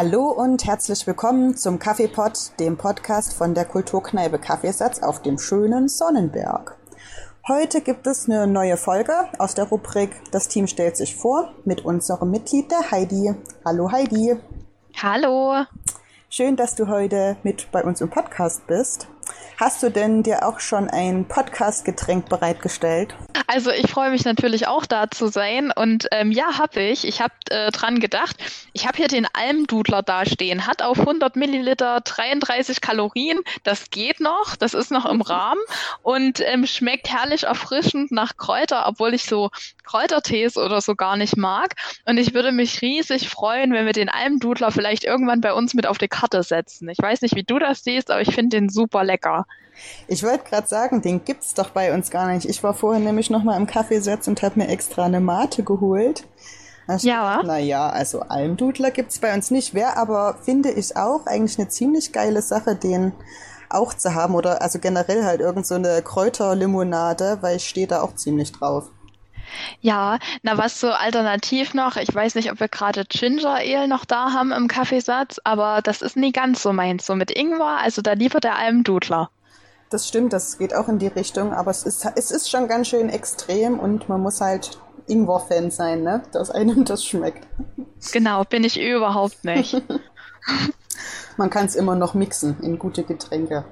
Hallo und herzlich willkommen zum Kaffeepot, dem Podcast von der Kulturkneipe Kaffeesatz auf dem schönen Sonnenberg. Heute gibt es eine neue Folge aus der Rubrik Das Team stellt sich vor mit unserem Mitglied der Heidi. Hallo Heidi. Hallo. Schön, dass du heute mit bei uns im Podcast bist. Hast du denn dir auch schon ein Podcast-Getränk bereitgestellt? Also ich freue mich natürlich auch da zu sein und ähm, ja, habe ich. Ich habe äh, dran gedacht. Ich habe hier den Almdudler dastehen. Hat auf 100 Milliliter 33 Kalorien. Das geht noch. Das ist noch im Rahmen und ähm, schmeckt herrlich erfrischend nach Kräuter, obwohl ich so Kräutertees oder so gar nicht mag. Und ich würde mich riesig freuen, wenn wir den Almdudler vielleicht irgendwann bei uns mit auf die Karte setzen. Ich weiß nicht, wie du das siehst, aber ich finde den super lecker. Ich wollte gerade sagen, den gibt's doch bei uns gar nicht. Ich war vorhin nämlich noch mal im Kaffeesatz und habe mir extra eine Mate geholt. Ja. Naja, also Almdudler gibt's bei uns nicht. Wäre aber, finde ich auch, eigentlich eine ziemlich geile Sache, den auch zu haben. Oder also generell halt irgend so eine Kräuterlimonade, weil ich stehe da auch ziemlich drauf. Ja, na was so alternativ noch, ich weiß nicht, ob wir gerade Ginger Ale noch da haben im Kaffeesatz, aber das ist nie ganz so meins. So mit Ingwer, also da lieber der Almdudler. Das stimmt, das geht auch in die Richtung, aber es ist, es ist schon ganz schön extrem und man muss halt Ingwer-Fan sein, ne? Dass einem das schmeckt. Genau, bin ich überhaupt nicht. man kann es immer noch mixen in gute Getränke.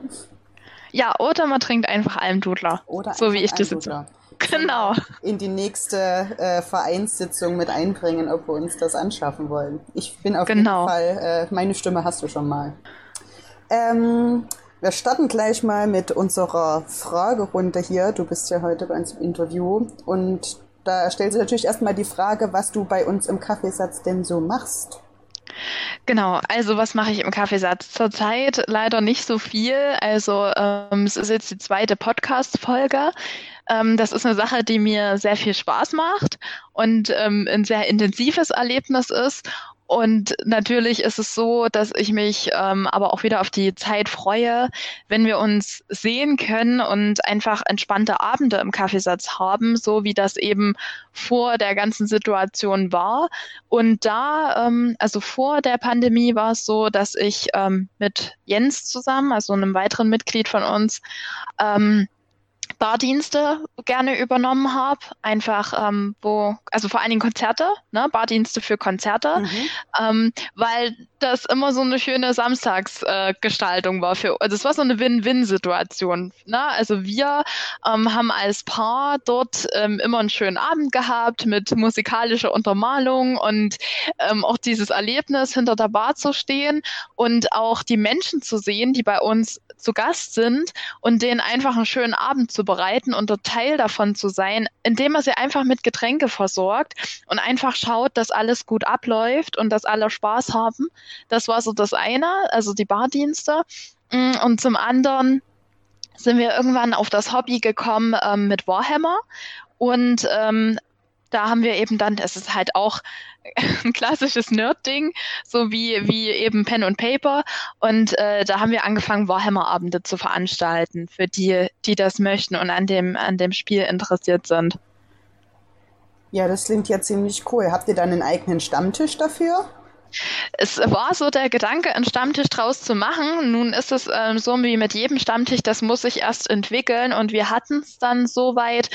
Ja, oder man trinkt einfach Almdudler. Oder so wie ich das jetzt. Genau. In die nächste äh, Vereinssitzung mit einbringen, ob wir uns das anschaffen wollen. Ich bin auf genau. jeden Fall, äh, meine Stimme hast du schon mal. Ähm, wir starten gleich mal mit unserer Fragerunde hier. Du bist ja heute bei uns im Interview und da stellt sich natürlich erstmal die Frage, was du bei uns im Kaffeesatz denn so machst. Genau, also was mache ich im Kaffeesatz? Zurzeit leider nicht so viel. Also ähm, es ist jetzt die zweite Podcast-Folge. Ähm, das ist eine Sache, die mir sehr viel Spaß macht und ähm, ein sehr intensives Erlebnis ist. Und natürlich ist es so, dass ich mich ähm, aber auch wieder auf die Zeit freue, wenn wir uns sehen können und einfach entspannte Abende im Kaffeesatz haben, so wie das eben vor der ganzen Situation war. Und da, ähm, also vor der Pandemie war es so, dass ich ähm, mit Jens zusammen, also einem weiteren Mitglied von uns, ähm, Bardienste gerne übernommen habe. Einfach, ähm, wo, also vor allen Dingen Konzerte, ne? Bardienste für Konzerte, mhm. ähm, weil das immer so eine schöne Samstagsgestaltung äh, war für, also es war so eine Win-Win-Situation. Ne? Also wir ähm, haben als Paar dort ähm, immer einen schönen Abend gehabt mit musikalischer Untermalung und ähm, auch dieses Erlebnis, hinter der Bar zu stehen und auch die Menschen zu sehen, die bei uns zu Gast sind und denen einfach einen schönen Abend zu bereiten und dort Teil davon zu sein, indem er sie einfach mit Getränke versorgt und einfach schaut, dass alles gut abläuft und dass alle Spaß haben. Das war so das eine, also die Bardienste. Mm, und zum anderen sind wir irgendwann auf das Hobby gekommen ähm, mit Warhammer und ähm, da haben wir eben dann, es ist halt auch ein klassisches Nerd-Ding, so wie, wie eben Pen und Paper. Und äh, da haben wir angefangen, Warhammer-Abende zu veranstalten, für die, die das möchten und an dem, an dem Spiel interessiert sind. Ja, das klingt ja ziemlich cool. Habt ihr dann einen eigenen Stammtisch dafür? Es war so der Gedanke, einen Stammtisch draus zu machen. Nun ist es ähm, so wie mit jedem Stammtisch, das muss sich erst entwickeln. Und wir hatten es dann so weit,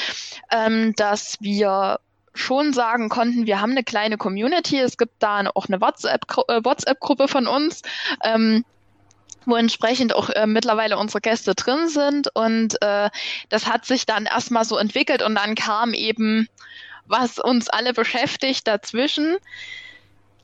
ähm, dass wir schon sagen konnten, wir haben eine kleine Community. Es gibt da auch eine WhatsApp-Gruppe äh, WhatsApp von uns. Ähm, wo entsprechend auch äh, mittlerweile unsere Gäste drin sind. Und äh, das hat sich dann erstmal so entwickelt und dann kam eben, was uns alle beschäftigt dazwischen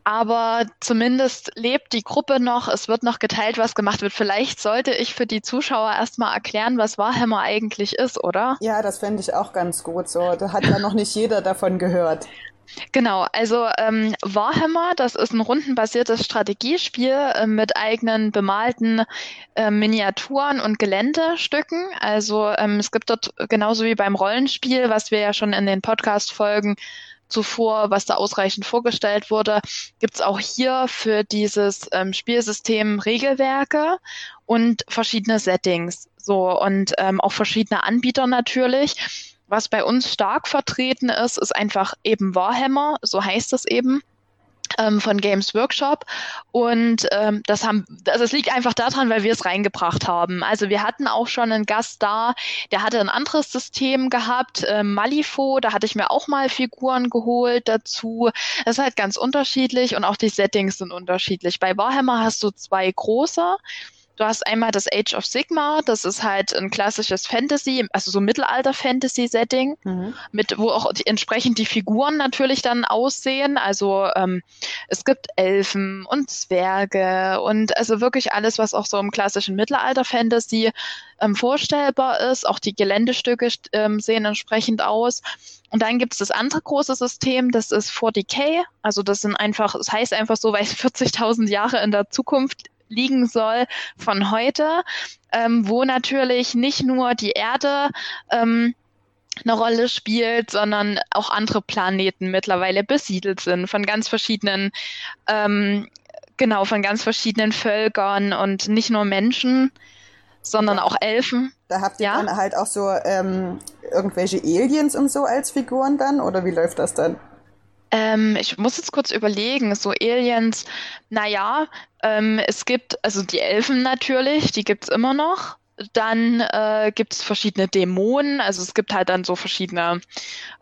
aber zumindest lebt die Gruppe noch, es wird noch geteilt, was gemacht wird. Vielleicht sollte ich für die Zuschauer erstmal erklären, was Warhammer eigentlich ist, oder? Ja, das fände ich auch ganz gut so. Da hat ja noch nicht jeder davon gehört. Genau, also ähm, Warhammer, das ist ein rundenbasiertes Strategiespiel äh, mit eigenen bemalten äh, Miniaturen und Geländestücken. Also ähm, es gibt dort genauso wie beim Rollenspiel, was wir ja schon in den Podcast-Folgen zuvor, was da ausreichend vorgestellt wurde, gibt es auch hier für dieses ähm, Spielsystem Regelwerke und verschiedene Settings. So und ähm, auch verschiedene Anbieter natürlich. Was bei uns stark vertreten ist, ist einfach eben Warhammer, so heißt es eben. Ähm, von Games Workshop. Und ähm, das haben, also es liegt einfach daran, weil wir es reingebracht haben. Also wir hatten auch schon einen Gast da, der hatte ein anderes System gehabt, äh, Malifo, da hatte ich mir auch mal Figuren geholt dazu. Das ist halt ganz unterschiedlich und auch die Settings sind unterschiedlich. Bei Warhammer hast du zwei große. Du hast einmal das Age of Sigma, das ist halt ein klassisches Fantasy, also so Mittelalter-Fantasy-Setting, mhm. mit wo auch die, entsprechend die Figuren natürlich dann aussehen. Also ähm, es gibt Elfen und Zwerge und also wirklich alles, was auch so im klassischen Mittelalter-Fantasy ähm, vorstellbar ist. Auch die Geländestücke ähm, sehen entsprechend aus. Und dann gibt es das andere große System, das ist 4DK. Also das sind einfach, das heißt einfach so, weil es 40.000 Jahre in der Zukunft liegen soll von heute, ähm, wo natürlich nicht nur die Erde ähm, eine Rolle spielt, sondern auch andere Planeten mittlerweile besiedelt sind von ganz verschiedenen, ähm, genau, von ganz verschiedenen Völkern und nicht nur Menschen, sondern auch Elfen. Da habt ihr ja? dann halt auch so ähm, irgendwelche Aliens und so als Figuren dann, oder wie läuft das dann? Ähm, ich muss jetzt kurz überlegen, so Aliens, naja, ähm, es gibt, also die Elfen natürlich, die gibt's immer noch. Dann äh, gibt es verschiedene Dämonen, also es gibt halt dann so verschiedene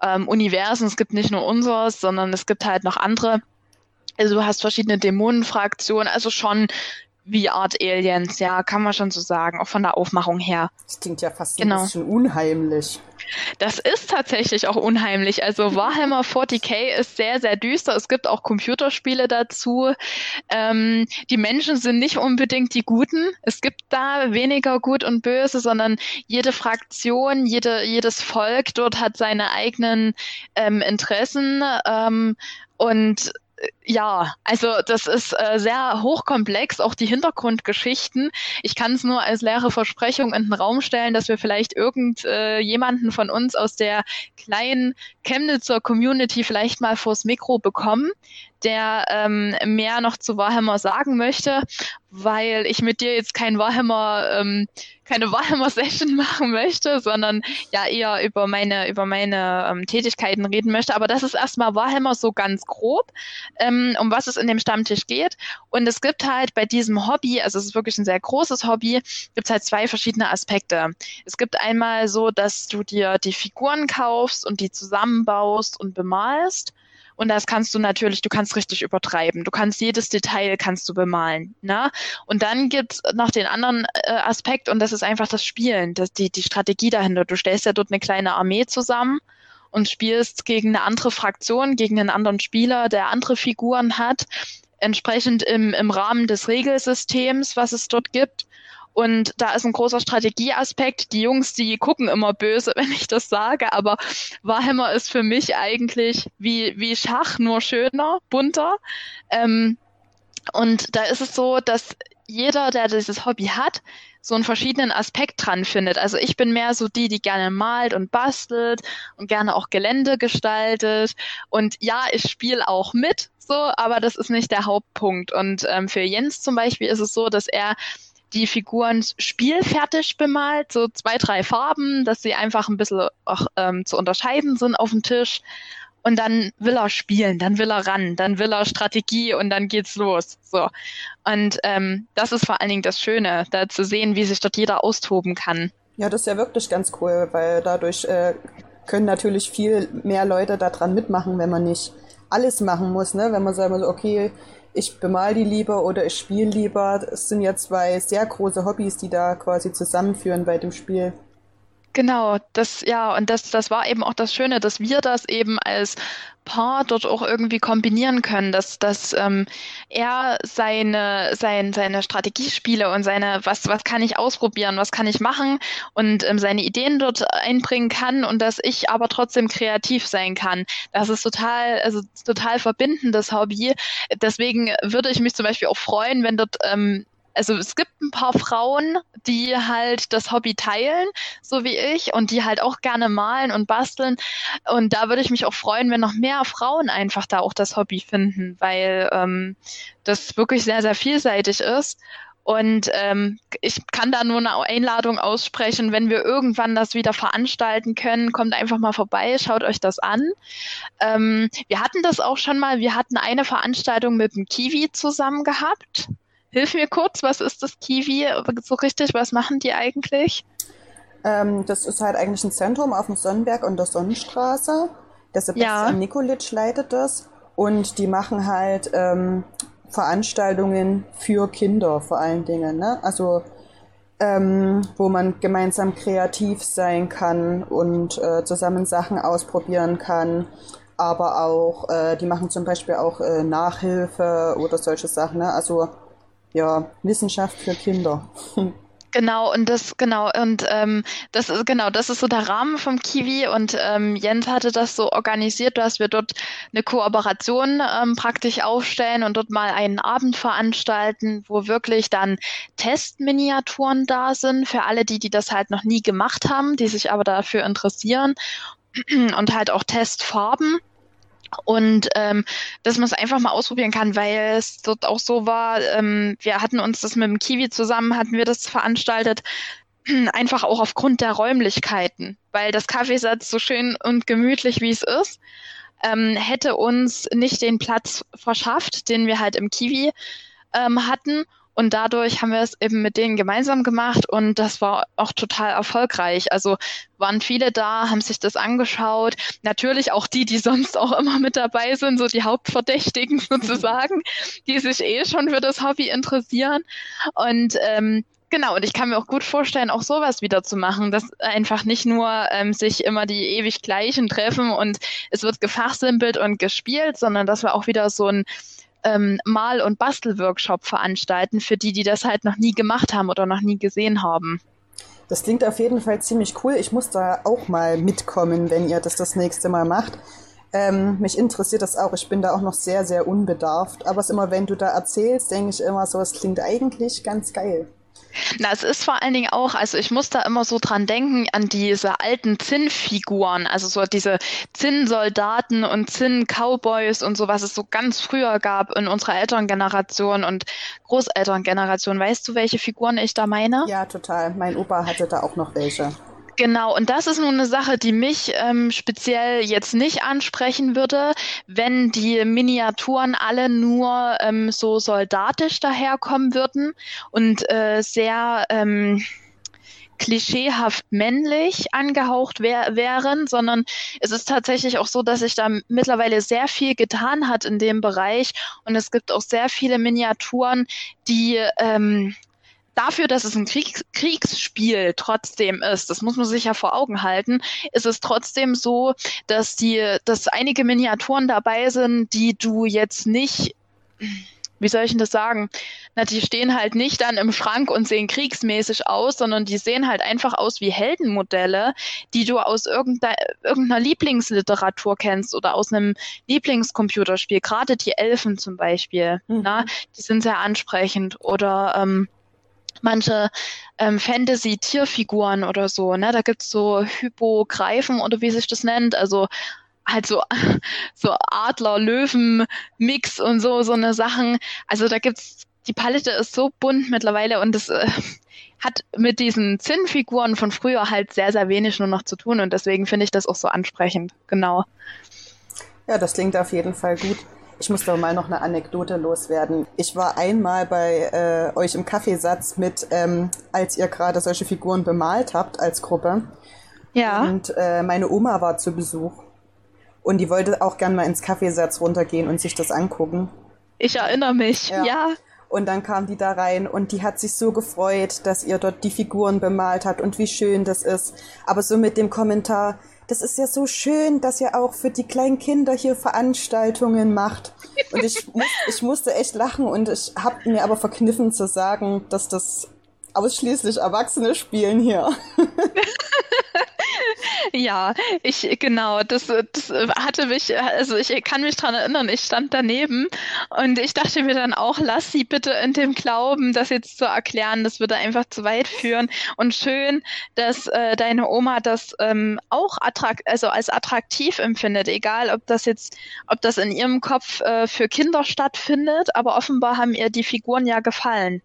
ähm, Universen, es gibt nicht nur unseres, sondern es gibt halt noch andere. Also du hast verschiedene Dämonenfraktionen, also schon wie Art Aliens, ja, kann man schon so sagen, auch von der Aufmachung her. Das klingt ja fast genau. ein bisschen unheimlich. Das ist tatsächlich auch unheimlich. Also Warhammer 40k ist sehr, sehr düster. Es gibt auch Computerspiele dazu. Ähm, die Menschen sind nicht unbedingt die Guten. Es gibt da weniger Gut und Böse, sondern jede Fraktion, jede, jedes Volk dort hat seine eigenen ähm, Interessen. Ähm, und ja, also das ist äh, sehr hochkomplex, auch die Hintergrundgeschichten. Ich kann es nur als leere Versprechung in den Raum stellen, dass wir vielleicht irgendjemanden äh, von uns aus der kleinen Chemnitzer Community vielleicht mal vors Mikro bekommen, der ähm, mehr noch zu Warhammer sagen möchte, weil ich mit dir jetzt kein Warhammer, ähm, keine Warhammer-Session machen möchte, sondern ja eher über meine, über meine ähm, Tätigkeiten reden möchte. Aber das ist erstmal Warhammer so ganz grob, ähm, um was es in dem Stammtisch geht. Und es gibt halt bei diesem Hobby, also es ist wirklich ein sehr großes Hobby, gibt es halt zwei verschiedene Aspekte. Es gibt einmal so, dass du dir die Figuren kaufst und die zusammenbaust und bemalst. Und das kannst du natürlich, du kannst richtig übertreiben. Du kannst jedes Detail kannst du bemalen. Ne? Und dann gibt's noch den anderen äh, Aspekt und das ist einfach das Spielen, das, die, die Strategie dahinter. Du stellst ja dort eine kleine Armee zusammen und spielst gegen eine andere Fraktion, gegen einen anderen Spieler, der andere Figuren hat, entsprechend im, im Rahmen des Regelsystems, was es dort gibt. Und da ist ein großer Strategieaspekt. Die Jungs, die gucken immer böse, wenn ich das sage, aber Warhammer ist für mich eigentlich wie, wie Schach, nur schöner, bunter. Ähm, und da ist es so, dass jeder, der dieses Hobby hat, so einen verschiedenen Aspekt dran findet. Also ich bin mehr so die, die gerne malt und bastelt und gerne auch Gelände gestaltet. Und ja, ich spiele auch mit, so, aber das ist nicht der Hauptpunkt. Und ähm, für Jens zum Beispiel ist es so, dass er die Figuren spielfertig bemalt, so zwei, drei Farben, dass sie einfach ein bisschen auch ähm, zu unterscheiden sind auf dem Tisch. Und dann will er spielen, dann will er ran, dann will er Strategie und dann geht's los. So. Und ähm, das ist vor allen Dingen das Schöne, da zu sehen, wie sich dort jeder austoben kann. Ja, das ist ja wirklich ganz cool, weil dadurch äh, können natürlich viel mehr Leute daran mitmachen, wenn man nicht alles machen muss, ne? Wenn man sagt, okay, ich bemal die lieber oder ich spiele lieber. Es sind ja zwei sehr große Hobbys, die da quasi zusammenführen bei dem Spiel. Genau, das, ja, und das, das war eben auch das Schöne, dass wir das eben als Paar dort auch irgendwie kombinieren können, dass, dass ähm, er seine, sein, seine Strategiespiele und seine, was, was kann ich ausprobieren, was kann ich machen und ähm, seine Ideen dort einbringen kann und dass ich aber trotzdem kreativ sein kann. Das ist total, also total verbindendes Hobby. Deswegen würde ich mich zum Beispiel auch freuen, wenn dort ähm, also es gibt ein paar Frauen, die halt das Hobby teilen, so wie ich, und die halt auch gerne malen und basteln. Und da würde ich mich auch freuen, wenn noch mehr Frauen einfach da auch das Hobby finden, weil ähm, das wirklich sehr, sehr vielseitig ist. Und ähm, ich kann da nur eine Einladung aussprechen, wenn wir irgendwann das wieder veranstalten können, kommt einfach mal vorbei, schaut euch das an. Ähm, wir hatten das auch schon mal, wir hatten eine Veranstaltung mit dem Kiwi zusammen gehabt. Hilf mir kurz, was ist das Kiwi? So richtig, was machen die eigentlich? Ähm, das ist halt eigentlich ein Zentrum auf dem Sonnenberg und der Sonnenstraße. Der Sebastian ja. Nikolic leitet das. Und die machen halt ähm, Veranstaltungen für Kinder vor allen Dingen. Ne? Also ähm, wo man gemeinsam kreativ sein kann und äh, zusammen Sachen ausprobieren kann. Aber auch, äh, die machen zum Beispiel auch äh, Nachhilfe oder solche Sachen. Ne? Also ja, Wissenschaft für Kinder. Genau, und das, genau, und ähm, das ist genau, das ist so der Rahmen vom Kiwi und ähm, Jens hatte das so organisiert, dass wir dort eine Kooperation ähm, praktisch aufstellen und dort mal einen Abend veranstalten, wo wirklich dann Testminiaturen da sind für alle, die, die das halt noch nie gemacht haben, die sich aber dafür interessieren und halt auch Testfarben und ähm, dass man es einfach mal ausprobieren kann, weil es dort auch so war, ähm, wir hatten uns das mit dem Kiwi zusammen, hatten wir das veranstaltet, einfach auch aufgrund der Räumlichkeiten, weil das Kaffeesatz so schön und gemütlich wie es ist, ähm, hätte uns nicht den Platz verschafft, den wir halt im Kiwi ähm, hatten. Und dadurch haben wir es eben mit denen gemeinsam gemacht und das war auch total erfolgreich. Also waren viele da, haben sich das angeschaut. Natürlich auch die, die sonst auch immer mit dabei sind, so die Hauptverdächtigen sozusagen, die sich eh schon für das Hobby interessieren. Und ähm, Genau, und ich kann mir auch gut vorstellen, auch sowas wieder zu machen, dass einfach nicht nur ähm, sich immer die ewig gleichen treffen und es wird gefachsimpelt und gespielt, sondern dass wir auch wieder so ein ähm, Mal- und Bastelworkshop veranstalten für die, die das halt noch nie gemacht haben oder noch nie gesehen haben. Das klingt auf jeden Fall ziemlich cool. Ich muss da auch mal mitkommen, wenn ihr das das nächste Mal macht. Ähm, mich interessiert das auch. Ich bin da auch noch sehr, sehr unbedarft. Aber es immer, wenn du da erzählst, denke ich immer so, es klingt eigentlich ganz geil. Na, es ist vor allen Dingen auch, also ich muss da immer so dran denken an diese alten Zinnfiguren, also so diese Zinnsoldaten und Zinn-Cowboys und so, was es so ganz früher gab in unserer Elterngeneration und Großelterngeneration. Weißt du, welche Figuren ich da meine? Ja, total. Mein Opa hatte da auch noch welche. Genau, und das ist nun eine Sache, die mich ähm, speziell jetzt nicht ansprechen würde, wenn die Miniaturen alle nur ähm, so soldatisch daherkommen würden und äh, sehr ähm, klischeehaft männlich angehaucht wär, wären, sondern es ist tatsächlich auch so, dass sich da mittlerweile sehr viel getan hat in dem Bereich und es gibt auch sehr viele Miniaturen, die ähm, dafür, dass es ein Krieg, Kriegsspiel trotzdem ist, das muss man sich ja vor Augen halten, ist es trotzdem so, dass die, dass einige Miniaturen dabei sind, die du jetzt nicht wie soll ich denn das sagen? Na, die stehen halt nicht dann im Schrank und sehen kriegsmäßig aus, sondern die sehen halt einfach aus wie Heldenmodelle, die du aus irgendeiner, irgendeiner Lieblingsliteratur kennst oder aus einem Lieblingscomputerspiel. Gerade die Elfen zum Beispiel, mhm. na, die sind sehr ansprechend. Oder ähm, manche ähm, Fantasy-Tierfiguren oder so, ne? Da gibt's so Hypogreifen oder wie sich das nennt, also halt so, so Adler-Löwen-Mix und so, so eine Sachen. Also da gibt's, die Palette ist so bunt mittlerweile und das äh, hat mit diesen Zinnfiguren von früher halt sehr, sehr wenig nur noch zu tun und deswegen finde ich das auch so ansprechend, genau. Ja, das klingt auf jeden Fall gut. Ich muss doch mal noch eine Anekdote loswerden. Ich war einmal bei äh, euch im Kaffeesatz mit, ähm, als ihr gerade solche Figuren bemalt habt als Gruppe. Ja. Und äh, meine Oma war zu Besuch. Und die wollte auch gern mal ins Kaffeesatz runtergehen und sich das angucken. Ich erinnere mich, ja. ja. Und dann kam die da rein und die hat sich so gefreut, dass ihr dort die Figuren bemalt habt und wie schön das ist. Aber so mit dem Kommentar, das ist ja so schön, dass ihr auch für die kleinen Kinder hier Veranstaltungen macht. Und ich, ich musste echt lachen und ich habe mir aber verkniffen zu sagen, dass das ausschließlich Erwachsene spielen hier. ja, ich, genau, das, das hatte mich, also ich kann mich dran erinnern, ich stand daneben und ich dachte mir dann auch, lass sie bitte in dem Glauben, das jetzt zu erklären, das würde einfach zu weit führen und schön, dass äh, deine Oma das ähm, auch attrakt, also als attraktiv empfindet, egal ob das jetzt, ob das in ihrem Kopf äh, für Kinder stattfindet, aber offenbar haben ihr die Figuren ja gefallen.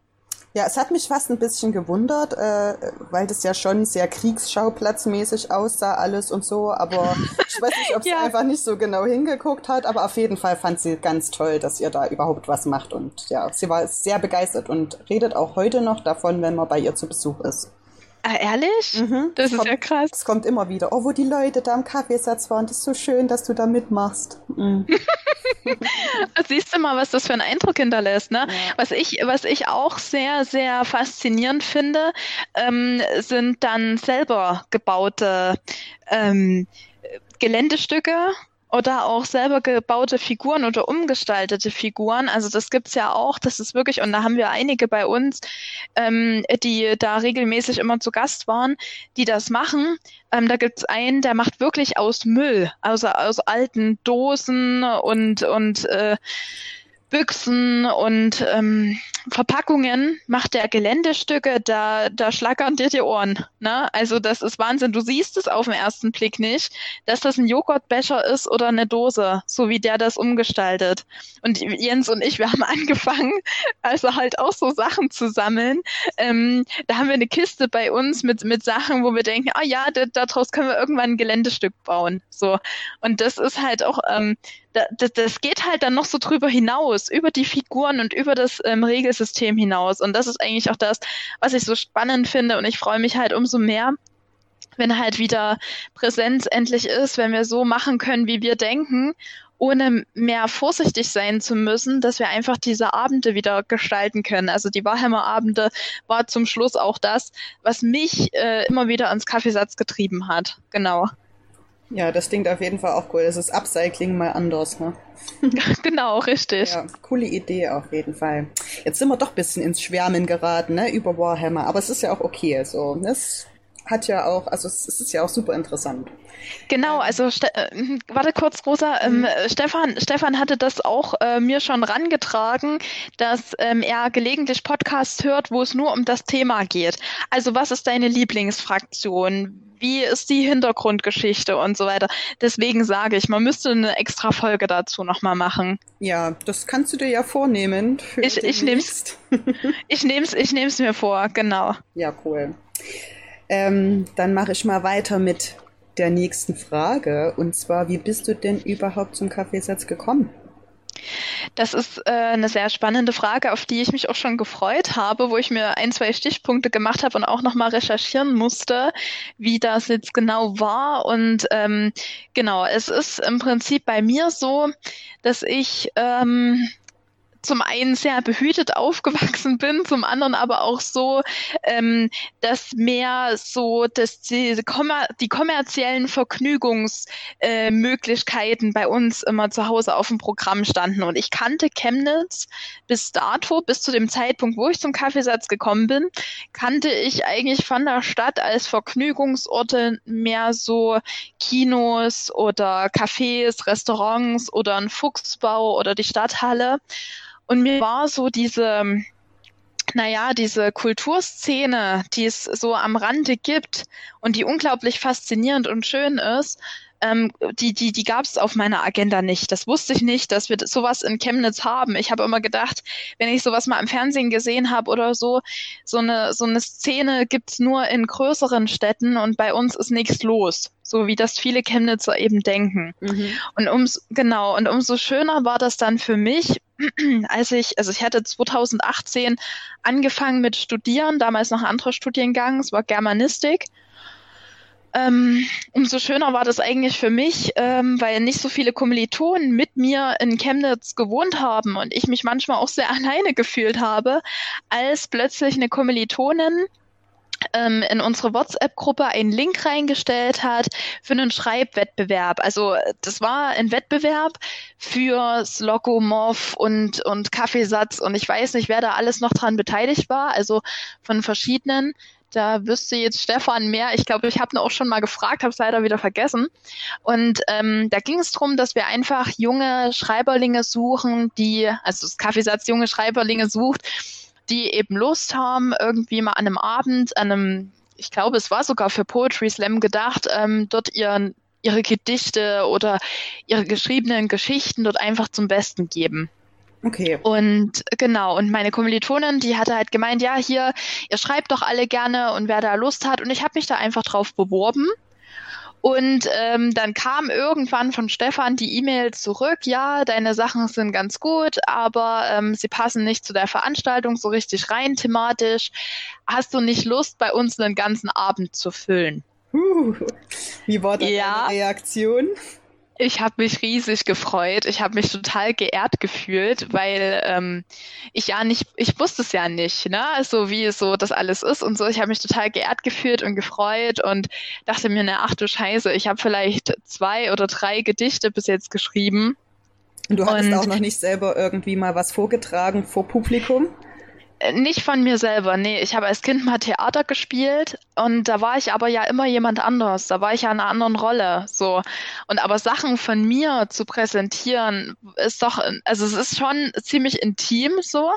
Ja, es hat mich fast ein bisschen gewundert, äh, weil das ja schon sehr kriegsschauplatzmäßig aussah alles und so, aber ich weiß nicht, ob sie ja. einfach nicht so genau hingeguckt hat, aber auf jeden Fall fand sie ganz toll, dass ihr da überhaupt was macht und ja, sie war sehr begeistert und redet auch heute noch davon, wenn man bei ihr zu Besuch ist. Ah, ehrlich? Mhm. Das, das ist kommt, ja krass. Es kommt immer wieder. Oh, wo die Leute da am Kaffeesatz waren, das ist so schön, dass du da mitmachst. Mhm. Siehst du mal, was das für einen Eindruck hinterlässt, ne? Ja. Was ich, was ich auch sehr, sehr faszinierend finde, ähm, sind dann selber gebaute ähm, Geländestücke oder auch selber gebaute Figuren oder umgestaltete Figuren. Also das gibt's ja auch, das ist wirklich, und da haben wir einige bei uns, ähm, die da regelmäßig immer zu Gast waren, die das machen. Ähm, da gibt's einen, der macht wirklich aus Müll, also aus alten Dosen und, und äh, Büchsen und ähm, Verpackungen macht der Geländestücke, da, da schlackern dir die Ohren. Ne? Also das ist Wahnsinn. Du siehst es auf den ersten Blick nicht, dass das ein Joghurtbecher ist oder eine Dose, so wie der das umgestaltet. Und Jens und ich, wir haben angefangen, also halt auch so Sachen zu sammeln. Ähm, da haben wir eine Kiste bei uns mit, mit Sachen, wo wir denken, ah ja, daraus können wir irgendwann ein Geländestück bauen. So. Und das ist halt auch, ähm, das, das geht halt dann noch so drüber hinaus, über die Figuren und über das ähm, Regelsystem hinaus. Und das ist eigentlich auch das, was ich so spannend finde. Und ich freue mich halt umso mehr, wenn halt wieder Präsenz endlich ist, wenn wir so machen können, wie wir denken, ohne mehr vorsichtig sein zu müssen, dass wir einfach diese Abende wieder gestalten können. Also die Warhammer Abende war zum Schluss auch das, was mich äh, immer wieder ans Kaffeesatz getrieben hat. Genau. Ja, das klingt auf jeden Fall auch cool. Das ist Upcycling mal anders, ne? genau, richtig. Ja, coole Idee auf jeden Fall. Jetzt sind wir doch ein bisschen ins Schwärmen geraten, ne, über Warhammer. Aber es ist ja auch okay, so. Es hat ja auch, also es, es ist ja auch super interessant. Genau, also Ste äh, warte kurz, Rosa. Ähm, mhm. Stefan, Stefan hatte das auch äh, mir schon rangetragen, dass ähm, er gelegentlich Podcasts hört, wo es nur um das Thema geht. Also was ist deine Lieblingsfraktion? Wie ist die Hintergrundgeschichte und so weiter? Deswegen sage ich, man müsste eine extra Folge dazu nochmal machen. Ja, das kannst du dir ja vornehmen. ich ich nehme es ich nehm's, ich nehm's mir vor, genau. Ja, cool. Ähm, dann mache ich mal weiter mit der nächsten Frage. Und zwar, wie bist du denn überhaupt zum Kaffeesatz gekommen? Das ist äh, eine sehr spannende Frage, auf die ich mich auch schon gefreut habe, wo ich mir ein, zwei Stichpunkte gemacht habe und auch nochmal recherchieren musste, wie das jetzt genau war. Und ähm, genau, es ist im Prinzip bei mir so, dass ich ähm, zum einen sehr behütet aufgewachsen bin, zum anderen aber auch so, ähm, dass mehr so, dass die, die kommerziellen Vergnügungsmöglichkeiten äh, bei uns immer zu Hause auf dem Programm standen. Und ich kannte Chemnitz bis dato, bis zu dem Zeitpunkt, wo ich zum Kaffeesatz gekommen bin, kannte ich eigentlich von der Stadt als Vergnügungsorte mehr so Kinos oder Cafés, Restaurants oder ein Fuchsbau oder die Stadthalle. Und mir war so diese, naja, diese Kulturszene, die es so am Rande gibt und die unglaublich faszinierend und schön ist, ähm, die, die, die gab es auf meiner Agenda nicht. Das wusste ich nicht, dass wir sowas in Chemnitz haben. Ich habe immer gedacht, wenn ich sowas mal im Fernsehen gesehen habe oder so, so eine, so eine Szene gibt's nur in größeren Städten und bei uns ist nichts los. So wie das viele Chemnitzer eben denken. Mhm. Und ums, genau, und umso schöner war das dann für mich, als ich, also ich hatte 2018 angefangen mit Studieren, damals noch ein anderer Studiengang, es war Germanistik. Ähm, umso schöner war das eigentlich für mich, ähm, weil nicht so viele Kommilitonen mit mir in Chemnitz gewohnt haben und ich mich manchmal auch sehr alleine gefühlt habe, als plötzlich eine Kommilitonin in unsere WhatsApp-Gruppe einen Link reingestellt hat für einen Schreibwettbewerb. Also das war ein Wettbewerb fürs Logomorph und, und Kaffeesatz und ich weiß nicht, wer da alles noch dran beteiligt war, also von verschiedenen. Da wüsste jetzt Stefan mehr. Ich glaube, ich habe ihn auch schon mal gefragt, habe es leider wieder vergessen. Und ähm, da ging es darum, dass wir einfach junge Schreiberlinge suchen, die, also das Kaffeesatz junge Schreiberlinge sucht, die eben Lust haben, irgendwie mal an einem Abend, an einem, ich glaube, es war sogar für Poetry Slam gedacht, ähm, dort ihren, ihre Gedichte oder ihre geschriebenen Geschichten dort einfach zum Besten geben. Okay. Und genau, und meine Kommilitonin, die hatte halt gemeint, ja, hier, ihr schreibt doch alle gerne und wer da Lust hat. Und ich habe mich da einfach drauf beworben. Und ähm, dann kam irgendwann von Stefan die E-Mail zurück, ja, deine Sachen sind ganz gut, aber ähm, sie passen nicht zu der Veranstaltung so richtig rein thematisch. Hast du nicht Lust, bei uns einen ganzen Abend zu füllen? Uh, wie war deine ja. Reaktion? Ich habe mich riesig gefreut. Ich habe mich total geehrt gefühlt, weil ähm, ich ja nicht, ich wusste es ja nicht, ne, so wie so das alles ist und so. Ich habe mich total geehrt gefühlt und gefreut und dachte mir, na ach du Scheiße, ich habe vielleicht zwei oder drei Gedichte bis jetzt geschrieben. Und du hattest und, auch noch nicht selber irgendwie mal was vorgetragen vor Publikum? Nicht von mir selber, nee. Ich habe als Kind mal Theater gespielt und da war ich aber ja immer jemand anders. Da war ich ja in einer anderen Rolle, so. Und aber Sachen von mir zu präsentieren, ist doch, also es ist schon ziemlich intim so,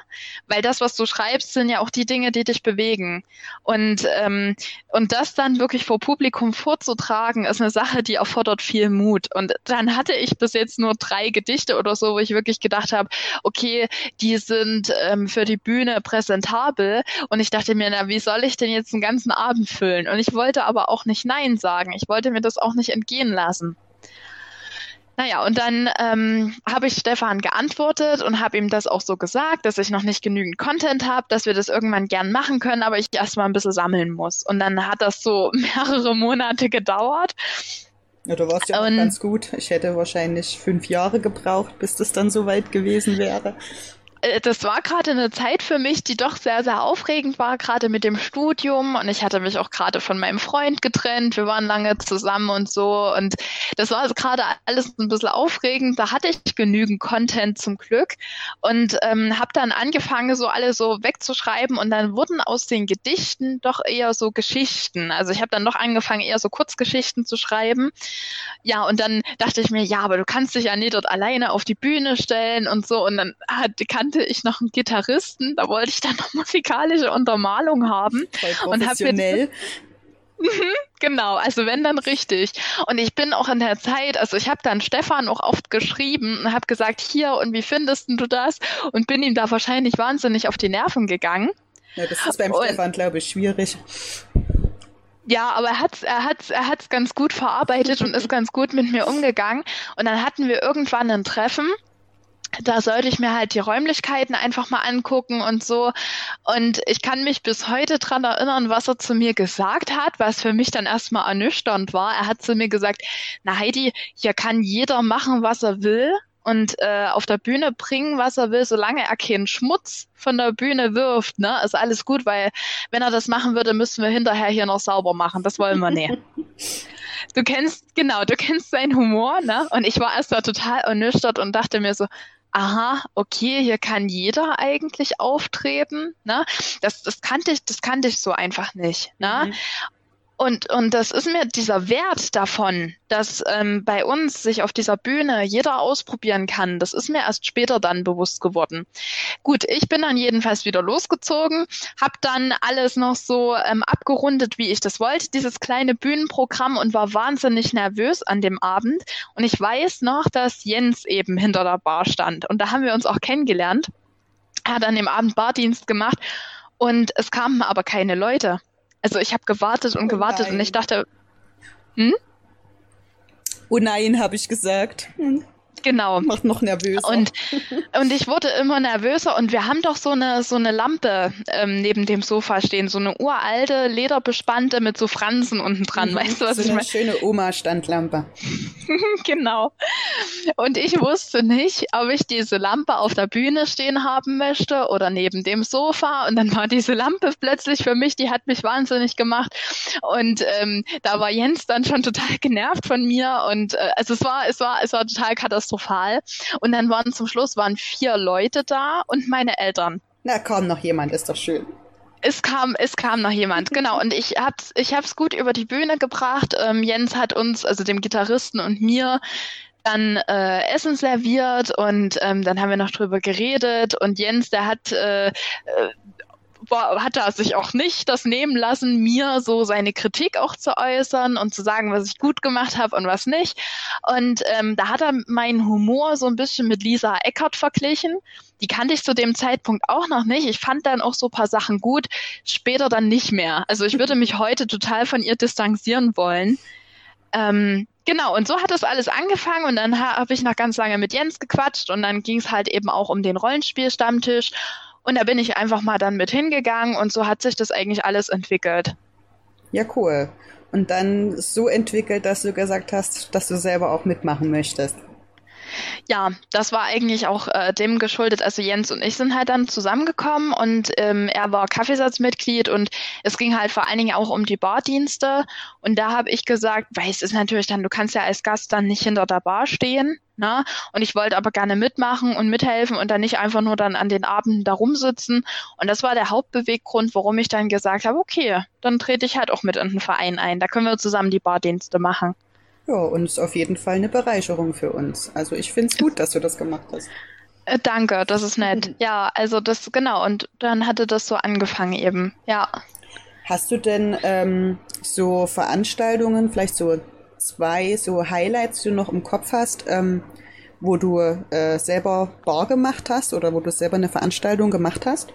weil das, was du schreibst, sind ja auch die Dinge, die dich bewegen. Und, ähm, und das dann wirklich vor Publikum vorzutragen, ist eine Sache, die erfordert viel Mut. Und dann hatte ich bis jetzt nur drei Gedichte oder so, wo ich wirklich gedacht habe, okay, die sind ähm, für die Bühne präsentabel. Und ich dachte mir, na, wie soll ich denn jetzt einen ganzen Abend füllen? Und ich wollte aber auch nicht Nein sagen. Ich wollte mir das auch nicht entgehen lassen. Naja, und dann ähm, habe ich Stefan geantwortet und habe ihm das auch so gesagt, dass ich noch nicht genügend Content habe, dass wir das irgendwann gern machen können, aber ich erstmal ein bisschen sammeln muss. Und dann hat das so mehrere Monate gedauert. Ja, du warst ja auch ganz gut. Ich hätte wahrscheinlich fünf Jahre gebraucht, bis das dann so weit gewesen wäre. Äh, das war gerade eine Zeit für mich, die doch sehr, sehr aufregend war, gerade mit dem Studium. Und ich hatte mich auch gerade von meinem Freund getrennt. Wir waren lange zusammen und so. Und das war also gerade alles ein bisschen aufregend. Da hatte ich genügend Content zum Glück und ähm, habe dann angefangen, so alle so wegzuschreiben. Und dann wurden aus den Gedichten doch eher so Geschichten. Also ich habe dann noch angefangen, eher so Kurzgeschichten zu schreiben. Ja, und dann dachte ich mir, ja, aber du kannst dich ja nie dort alleine auf die Bühne stellen und so. Und dann hat, kannte kannte ich noch einen Gitarristen, da wollte ich dann noch musikalische Untermalung haben. Und habe jetzt mhm, Genau, also wenn dann richtig. Und ich bin auch in der Zeit, also ich habe dann Stefan auch oft geschrieben und habe gesagt, hier und wie findest du das? Und bin ihm da wahrscheinlich wahnsinnig auf die Nerven gegangen. Ja, das ist beim und, Stefan, glaube ich, schwierig. Ja, aber er hat's, er hat's, er hat's ganz gut verarbeitet und ist ganz gut mit mir umgegangen. Und dann hatten wir irgendwann ein Treffen da sollte ich mir halt die Räumlichkeiten einfach mal angucken und so. Und ich kann mich bis heute dran erinnern, was er zu mir gesagt hat, was für mich dann erstmal ernüchternd war. Er hat zu mir gesagt, na Heidi, hier kann jeder machen, was er will und äh, auf der Bühne bringen, was er will, solange er keinen Schmutz von der Bühne wirft, ne, ist alles gut, weil wenn er das machen würde, müssten wir hinterher hier noch sauber machen. Das wollen wir nicht. du kennst, genau, du kennst seinen Humor, ne? Und ich war erst mal total ernüchtert und dachte mir so, aha, okay, hier kann jeder eigentlich auftreten. Ne? Das, das kannte ich, das kannte ich so einfach nicht. Ne? Mhm. Und, und das ist mir dieser Wert davon, dass ähm, bei uns sich auf dieser Bühne jeder ausprobieren kann, das ist mir erst später dann bewusst geworden. Gut, ich bin dann jedenfalls wieder losgezogen, habe dann alles noch so ähm, abgerundet, wie ich das wollte, dieses kleine Bühnenprogramm und war wahnsinnig nervös an dem Abend. Und ich weiß noch, dass Jens eben hinter der Bar stand. Und da haben wir uns auch kennengelernt. Er hat an dem Abend Bardienst gemacht und es kamen aber keine Leute. Also ich habe gewartet und oh gewartet nein. und ich dachte, hm? Oh nein, habe ich gesagt. Hm. Genau. Macht noch nervöser. Und, und ich wurde immer nervöser und wir haben doch so eine, so eine Lampe ähm, neben dem Sofa stehen, so eine uralte, lederbespannte mit so Fransen unten dran. Mhm, weißt du, was so ich meine? eine schöne Oma-Standlampe. genau. Und ich wusste nicht, ob ich diese Lampe auf der Bühne stehen haben möchte oder neben dem Sofa. Und dann war diese Lampe plötzlich für mich, die hat mich wahnsinnig gemacht. Und ähm, da war Jens dann schon total genervt von mir. Und äh, also es war, es war, es war total katastrophal katastrophal. Und dann waren zum Schluss waren vier Leute da und meine Eltern. Na, kaum noch jemand, ist doch schön. Es kam, es kam noch jemand, genau. Und ich hab's, ich hab's gut über die Bühne gebracht. Ähm, Jens hat uns, also dem Gitarristen und mir, dann äh, Essen serviert und ähm, dann haben wir noch drüber geredet und Jens, der hat äh, war, hat er sich auch nicht das nehmen lassen, mir so seine Kritik auch zu äußern und zu sagen, was ich gut gemacht habe und was nicht. Und ähm, da hat er meinen Humor so ein bisschen mit Lisa Eckert verglichen. Die kannte ich zu dem Zeitpunkt auch noch nicht. Ich fand dann auch so paar Sachen gut, später dann nicht mehr. Also ich würde mich heute total von ihr distanzieren wollen. Ähm, genau, und so hat das alles angefangen und dann habe ich noch ganz lange mit Jens gequatscht und dann ging es halt eben auch um den Rollenspielstammtisch und da bin ich einfach mal dann mit hingegangen und so hat sich das eigentlich alles entwickelt. Ja, cool. Und dann so entwickelt, dass du gesagt hast, dass du selber auch mitmachen möchtest. Ja, das war eigentlich auch äh, dem geschuldet. Also Jens und ich sind halt dann zusammengekommen und ähm, er war Kaffeesatzmitglied und es ging halt vor allen Dingen auch um die Bardienste. Und da habe ich gesagt, weil es ist natürlich dann, du kannst ja als Gast dann nicht hinter der Bar stehen. Ne? Und ich wollte aber gerne mitmachen und mithelfen und dann nicht einfach nur dann an den Abenden da rumsitzen. Und das war der Hauptbeweggrund, warum ich dann gesagt habe, okay, dann trete ich halt auch mit in den Verein ein. Da können wir zusammen die Bardienste machen. Ja, und ist auf jeden Fall eine Bereicherung für uns. Also ich finde es gut, dass du das gemacht hast. Äh, danke, das ist nett. Ja, also das, genau, und dann hatte das so angefangen eben, ja. Hast du denn ähm, so Veranstaltungen, vielleicht so zwei so Highlights, die du noch im Kopf hast, ähm, wo du äh, selber Bar gemacht hast oder wo du selber eine Veranstaltung gemacht hast?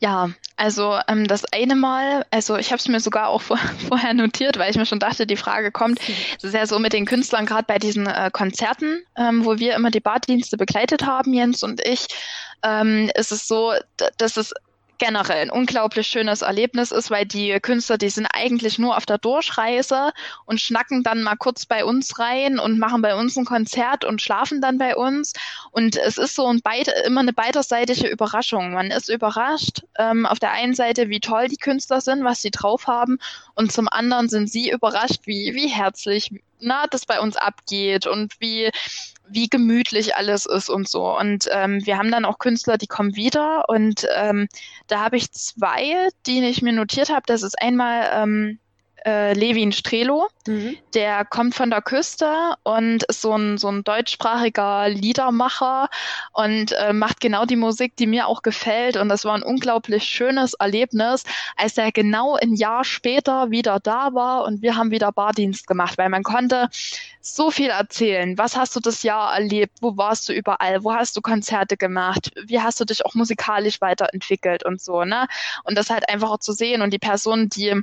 Ja, also ähm, das eine Mal, also ich habe es mir sogar auch vor, vorher notiert, weil ich mir schon dachte, die Frage kommt. Es ist ja so mit den Künstlern, gerade bei diesen äh, Konzerten, ähm, wo wir immer die Baddienste begleitet haben, Jens und ich, ähm, ist es so, dass es generell ein unglaublich schönes Erlebnis ist, weil die Künstler, die sind eigentlich nur auf der Durchreise und schnacken dann mal kurz bei uns rein und machen bei uns ein Konzert und schlafen dann bei uns. Und es ist so ein beid immer eine beiderseitige Überraschung. Man ist überrascht ähm, auf der einen Seite, wie toll die Künstler sind, was sie drauf haben, und zum anderen sind sie überrascht, wie, wie herzlich na, das bei uns abgeht und wie wie gemütlich alles ist und so. Und ähm, wir haben dann auch Künstler, die kommen wieder. Und ähm, da habe ich zwei, die ich mir notiert habe. Das ist einmal ähm, äh, Levin Strelo. Mhm. Der kommt von der Küste und ist so ein, so ein deutschsprachiger Liedermacher und äh, macht genau die Musik, die mir auch gefällt. Und das war ein unglaublich schönes Erlebnis, als er genau ein Jahr später wieder da war und wir haben wieder Bardienst gemacht, weil man konnte so viel erzählen. Was hast du das Jahr erlebt? Wo warst du überall? Wo hast du Konzerte gemacht? Wie hast du dich auch musikalisch weiterentwickelt und so, ne? Und das halt einfach auch zu sehen und die Person, die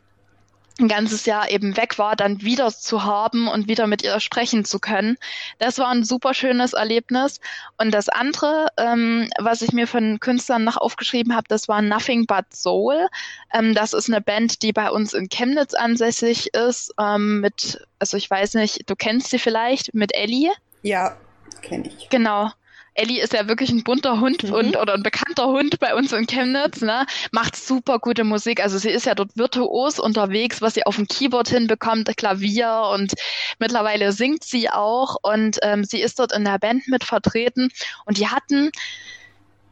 ein ganzes Jahr eben weg war, dann wieder zu haben und wieder mit ihr sprechen zu können. Das war ein super schönes Erlebnis. Und das andere, ähm, was ich mir von Künstlern noch aufgeschrieben habe, das war Nothing But Soul. Ähm, das ist eine Band, die bei uns in Chemnitz ansässig ist, ähm, mit, also ich weiß nicht, du kennst sie vielleicht, mit Ellie. Ja, kenne ich. Genau. Ellie ist ja wirklich ein bunter Hund mhm. und oder ein bekannter Hund bei uns in Chemnitz, ne? Macht super gute Musik. Also sie ist ja dort virtuos unterwegs, was sie auf dem Keyboard hinbekommt, Klavier und mittlerweile singt sie auch und ähm, sie ist dort in der Band mit vertreten und die hatten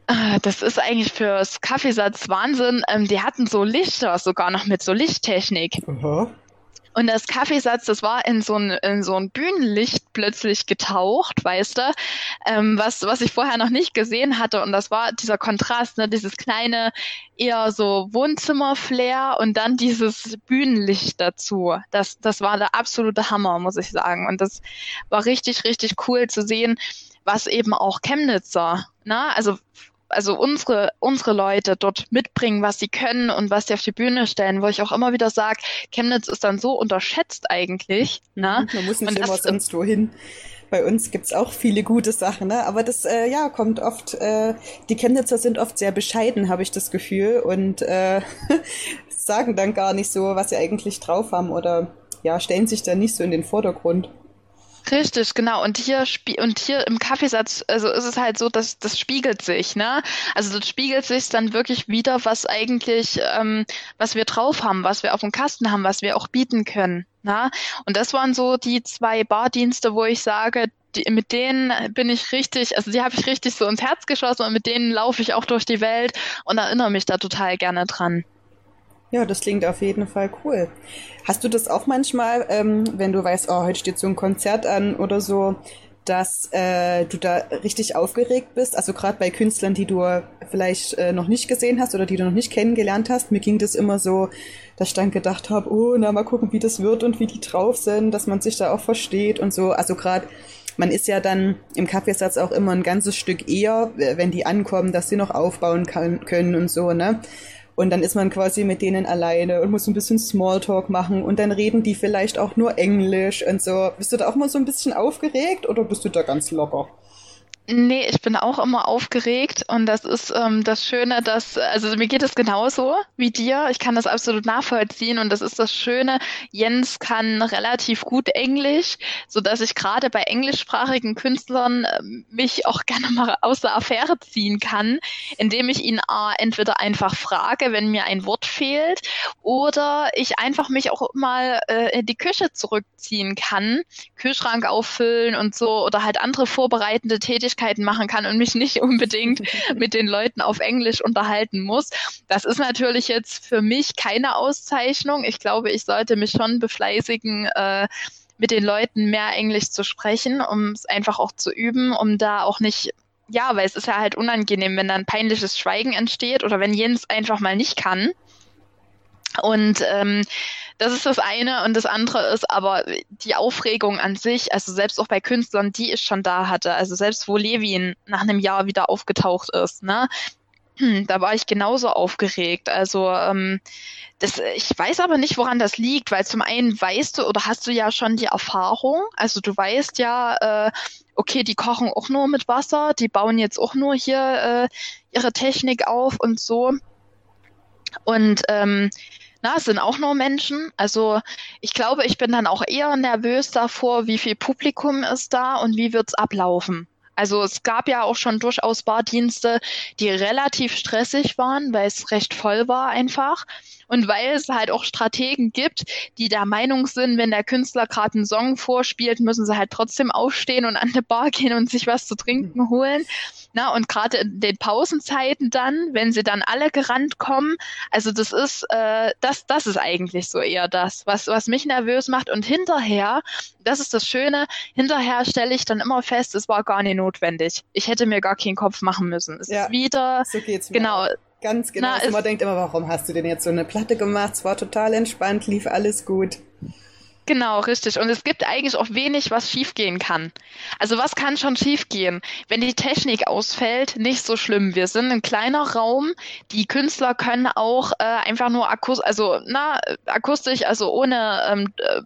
äh, das ist eigentlich fürs Kaffeesatz Wahnsinn. Ähm, die hatten so Lichter sogar noch mit so Lichttechnik. Aha. Und das Kaffeesatz, das war in so ein, in so ein Bühnenlicht plötzlich getaucht, weißt du, ähm, was, was ich vorher noch nicht gesehen hatte. Und das war dieser Kontrast, ne, dieses kleine, eher so Wohnzimmer-Flair und dann dieses Bühnenlicht dazu. Das, das war der absolute Hammer, muss ich sagen. Und das war richtig, richtig cool zu sehen, was eben auch Chemnitzer, ne, also also unsere, unsere Leute dort mitbringen, was sie können und was sie auf die Bühne stellen, wo ich auch immer wieder sage, Chemnitz ist dann so unterschätzt eigentlich. Ne? Man muss nicht immer sonst wohin. Bei uns gibt's auch viele gute Sachen, ne? aber das äh, ja kommt oft, äh, die Chemnitzer sind oft sehr bescheiden, habe ich das Gefühl, und äh, sagen dann gar nicht so, was sie eigentlich drauf haben oder ja, stellen sich da nicht so in den Vordergrund. Richtig, genau. Und hier und hier im Kaffeesatz, also ist es halt so, dass das spiegelt sich, ne? Also das spiegelt sich dann wirklich wieder, was eigentlich, ähm, was wir drauf haben, was wir auf dem Kasten haben, was wir auch bieten können. Ne? Und das waren so die zwei Bardienste, wo ich sage, die, mit denen bin ich richtig, also die habe ich richtig so ins Herz geschossen und mit denen laufe ich auch durch die Welt und erinnere mich da total gerne dran. Ja, das klingt auf jeden Fall cool. Hast du das auch manchmal, ähm, wenn du weißt, oh, heute steht so ein Konzert an oder so, dass äh, du da richtig aufgeregt bist. Also gerade bei Künstlern, die du vielleicht äh, noch nicht gesehen hast oder die du noch nicht kennengelernt hast. Mir ging das immer so, dass ich dann gedacht habe, oh, na mal gucken, wie das wird und wie die drauf sind, dass man sich da auch versteht und so. Also gerade man ist ja dann im Kaffeesatz auch immer ein ganzes Stück eher, wenn die ankommen, dass sie noch aufbauen kann, können und so, ne? Und dann ist man quasi mit denen alleine und muss ein bisschen Smalltalk machen und dann reden die vielleicht auch nur Englisch und so. Bist du da auch mal so ein bisschen aufgeregt oder bist du da ganz locker? Nee, ich bin auch immer aufgeregt und das ist ähm, das Schöne, dass, also mir geht es genauso wie dir. Ich kann das absolut nachvollziehen und das ist das Schöne. Jens kann relativ gut Englisch, so dass ich gerade bei englischsprachigen Künstlern äh, mich auch gerne mal aus der Affäre ziehen kann, indem ich ihn äh, entweder einfach frage, wenn mir ein Wort fehlt, oder ich einfach mich auch mal äh, in die Küche zurückziehen kann, Kühlschrank auffüllen und so oder halt andere vorbereitende Tätigkeiten Tätigkeiten machen kann und mich nicht unbedingt mit den Leuten auf Englisch unterhalten muss. Das ist natürlich jetzt für mich keine Auszeichnung. Ich glaube, ich sollte mich schon befleißigen, äh, mit den Leuten mehr Englisch zu sprechen, um es einfach auch zu üben, um da auch nicht ja, weil es ist ja halt unangenehm, wenn dann peinliches Schweigen entsteht oder wenn Jens einfach mal nicht kann. Und ähm, das ist das eine. Und das andere ist aber die Aufregung an sich, also selbst auch bei Künstlern, die ich schon da hatte, also selbst wo Levin nach einem Jahr wieder aufgetaucht ist, ne, da war ich genauso aufgeregt. Also ähm, das, ich weiß aber nicht, woran das liegt, weil zum einen weißt du oder hast du ja schon die Erfahrung, also du weißt ja, äh, okay, die kochen auch nur mit Wasser, die bauen jetzt auch nur hier äh, ihre Technik auf und so. Und ähm, na, es sind auch nur Menschen. Also ich glaube, ich bin dann auch eher nervös davor, wie viel Publikum ist da und wie wird's ablaufen. Also es gab ja auch schon durchaus Bardienste, die relativ stressig waren, weil es recht voll war einfach. Und weil es halt auch Strategen gibt, die der Meinung sind, wenn der Künstler gerade einen Song vorspielt, müssen sie halt trotzdem aufstehen und an eine Bar gehen und sich was zu trinken holen. Na, und gerade in den Pausenzeiten dann, wenn sie dann alle gerannt kommen, also das ist, äh, das, das ist eigentlich so eher das, was, was mich nervös macht. Und hinterher, das ist das Schöne, hinterher stelle ich dann immer fest, es war gar nicht notwendig. Ich hätte mir gar keinen Kopf machen müssen. Es ja, ist wieder, so geht's mir. genau. Ganz genau. Na, also man denkt immer, warum hast du denn jetzt so eine Platte gemacht? Es war total entspannt, lief alles gut. Genau, richtig. Und es gibt eigentlich auch wenig, was schiefgehen kann. Also was kann schon schiefgehen? Wenn die Technik ausfällt, nicht so schlimm. Wir sind ein kleiner Raum. Die Künstler können auch äh, einfach nur akustisch, also na, akustisch, also ohne ähm, äh,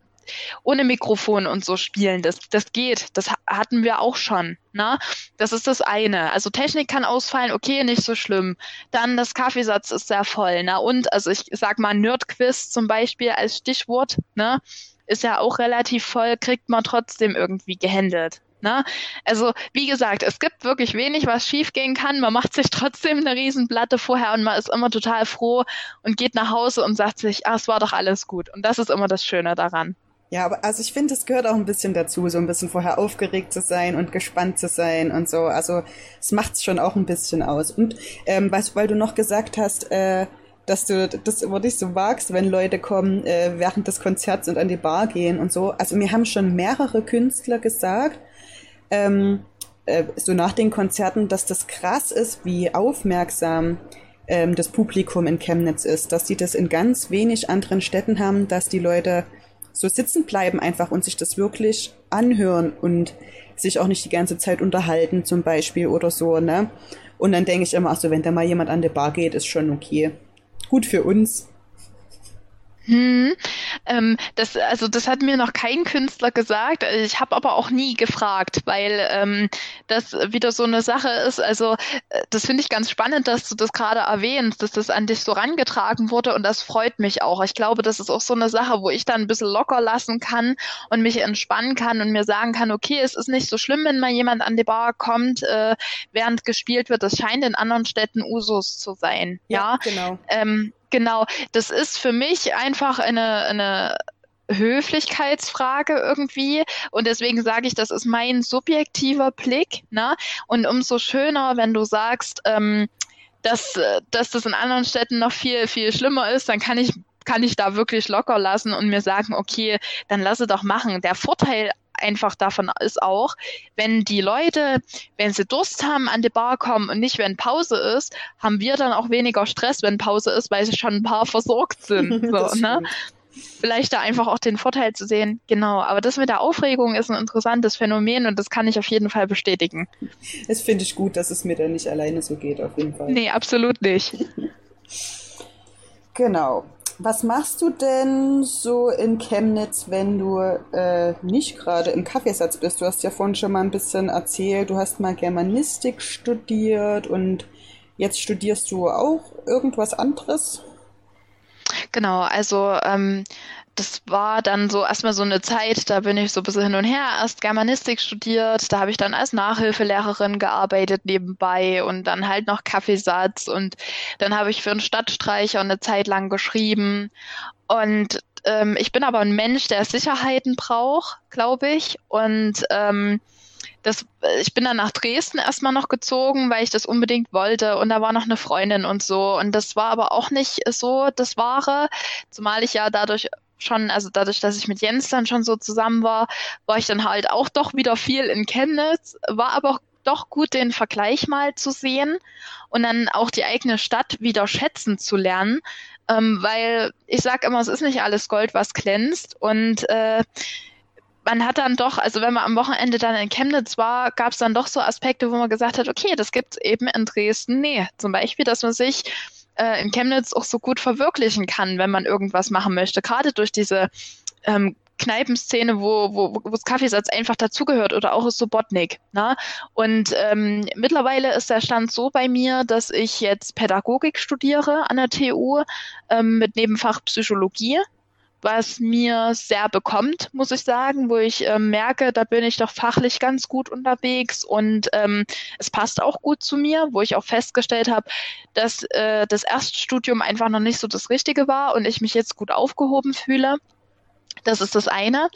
ohne Mikrofon und so spielen. Das, das geht. Das hatten wir auch schon. Ne? Das ist das eine. Also Technik kann ausfallen, okay, nicht so schlimm. Dann das Kaffeesatz ist sehr voll. Ne? Und also ich sag mal Nerdquiz zum Beispiel als Stichwort. Ne? ist ja auch relativ voll, kriegt man trotzdem irgendwie gehandelt. Ne? Also, wie gesagt, es gibt wirklich wenig, was schiefgehen kann. Man macht sich trotzdem eine Riesenplatte vorher und man ist immer total froh und geht nach Hause und sagt sich, ah, es war doch alles gut. Und das ist immer das Schöne daran. Ja, aber also ich finde, es gehört auch ein bisschen dazu, so ein bisschen vorher aufgeregt zu sein und gespannt zu sein und so. Also es macht es schon auch ein bisschen aus. Und ähm, was, weil du noch gesagt hast, äh, dass du das immer nicht so wagst, wenn Leute kommen äh, während des Konzerts und an die Bar gehen und so. Also mir haben schon mehrere Künstler gesagt, ähm, äh, so nach den Konzerten, dass das krass ist, wie aufmerksam ähm, das Publikum in Chemnitz ist, dass sie das in ganz wenig anderen Städten haben, dass die Leute so sitzen bleiben einfach und sich das wirklich anhören und sich auch nicht die ganze Zeit unterhalten zum Beispiel oder so, ne? Und dann denke ich immer, ach so, wenn da mal jemand an die Bar geht, ist schon okay gut für uns. Hm, ähm, das, also das hat mir noch kein Künstler gesagt. Ich habe aber auch nie gefragt, weil ähm, das wieder so eine Sache ist. Also äh, das finde ich ganz spannend, dass du das gerade erwähnst, dass das an dich so rangetragen wurde und das freut mich auch. Ich glaube, das ist auch so eine Sache, wo ich dann ein bisschen locker lassen kann und mich entspannen kann und mir sagen kann, okay, es ist nicht so schlimm, wenn mal jemand an die Bar kommt, äh, während gespielt wird. Das scheint in anderen Städten Usus zu sein. Ja, ja? genau. Ähm, Genau, das ist für mich einfach eine, eine Höflichkeitsfrage irgendwie und deswegen sage ich, das ist mein subjektiver Blick. Ne? Und umso schöner, wenn du sagst, ähm, dass, dass das in anderen Städten noch viel, viel schlimmer ist, dann kann ich kann ich da wirklich locker lassen und mir sagen, okay, dann lasse doch machen. Der Vorteil einfach davon ist auch, wenn die Leute, wenn sie Durst haben, an die Bar kommen und nicht, wenn Pause ist, haben wir dann auch weniger Stress, wenn Pause ist, weil sie schon ein paar versorgt sind. So, ne? Vielleicht da einfach auch den Vorteil zu sehen. Genau, aber das mit der Aufregung ist ein interessantes Phänomen und das kann ich auf jeden Fall bestätigen. Es finde ich gut, dass es mir da nicht alleine so geht, auf jeden Fall. Nee, absolut nicht. genau. Was machst du denn so in Chemnitz, wenn du äh, nicht gerade im Kaffeesatz bist? Du hast ja vorhin schon mal ein bisschen erzählt, du hast mal Germanistik studiert und jetzt studierst du auch irgendwas anderes? Genau, also ähm, das war dann so erstmal so eine Zeit, da bin ich so ein bisschen hin und her, erst Germanistik studiert, da habe ich dann als Nachhilfelehrerin gearbeitet nebenbei und dann halt noch Kaffeesatz. Und dann habe ich für einen Stadtstreicher eine Zeit lang geschrieben. Und ähm, ich bin aber ein Mensch, der Sicherheiten braucht, glaube ich. Und ähm, das, ich bin dann nach Dresden erstmal noch gezogen, weil ich das unbedingt wollte. Und da war noch eine Freundin und so. Und das war aber auch nicht so das Wahre, zumal ich ja dadurch schon, also dadurch, dass ich mit Jens dann schon so zusammen war, war ich dann halt auch doch wieder viel in Chemnitz, war aber doch gut, den Vergleich mal zu sehen und dann auch die eigene Stadt wieder schätzen zu lernen, ähm, weil ich sage immer, es ist nicht alles Gold, was glänzt und äh, man hat dann doch, also wenn man am Wochenende dann in Chemnitz war, gab es dann doch so Aspekte, wo man gesagt hat, okay, das gibt's eben in Dresden. Nee, zum Beispiel, dass man sich äh, in Chemnitz auch so gut verwirklichen kann, wenn man irgendwas machen möchte. Gerade durch diese ähm, Kneipenszene, wo, wo, wo das Kaffeesatz einfach dazugehört oder auch ist Subotnik. Ne? Und ähm, mittlerweile ist der Stand so bei mir, dass ich jetzt Pädagogik studiere an der TU ähm, mit Nebenfach Psychologie was mir sehr bekommt, muss ich sagen, wo ich äh, merke, da bin ich doch fachlich ganz gut unterwegs und ähm, es passt auch gut zu mir, wo ich auch festgestellt habe, dass äh, das Erststudium einfach noch nicht so das Richtige war und ich mich jetzt gut aufgehoben fühle. Das ist das eine.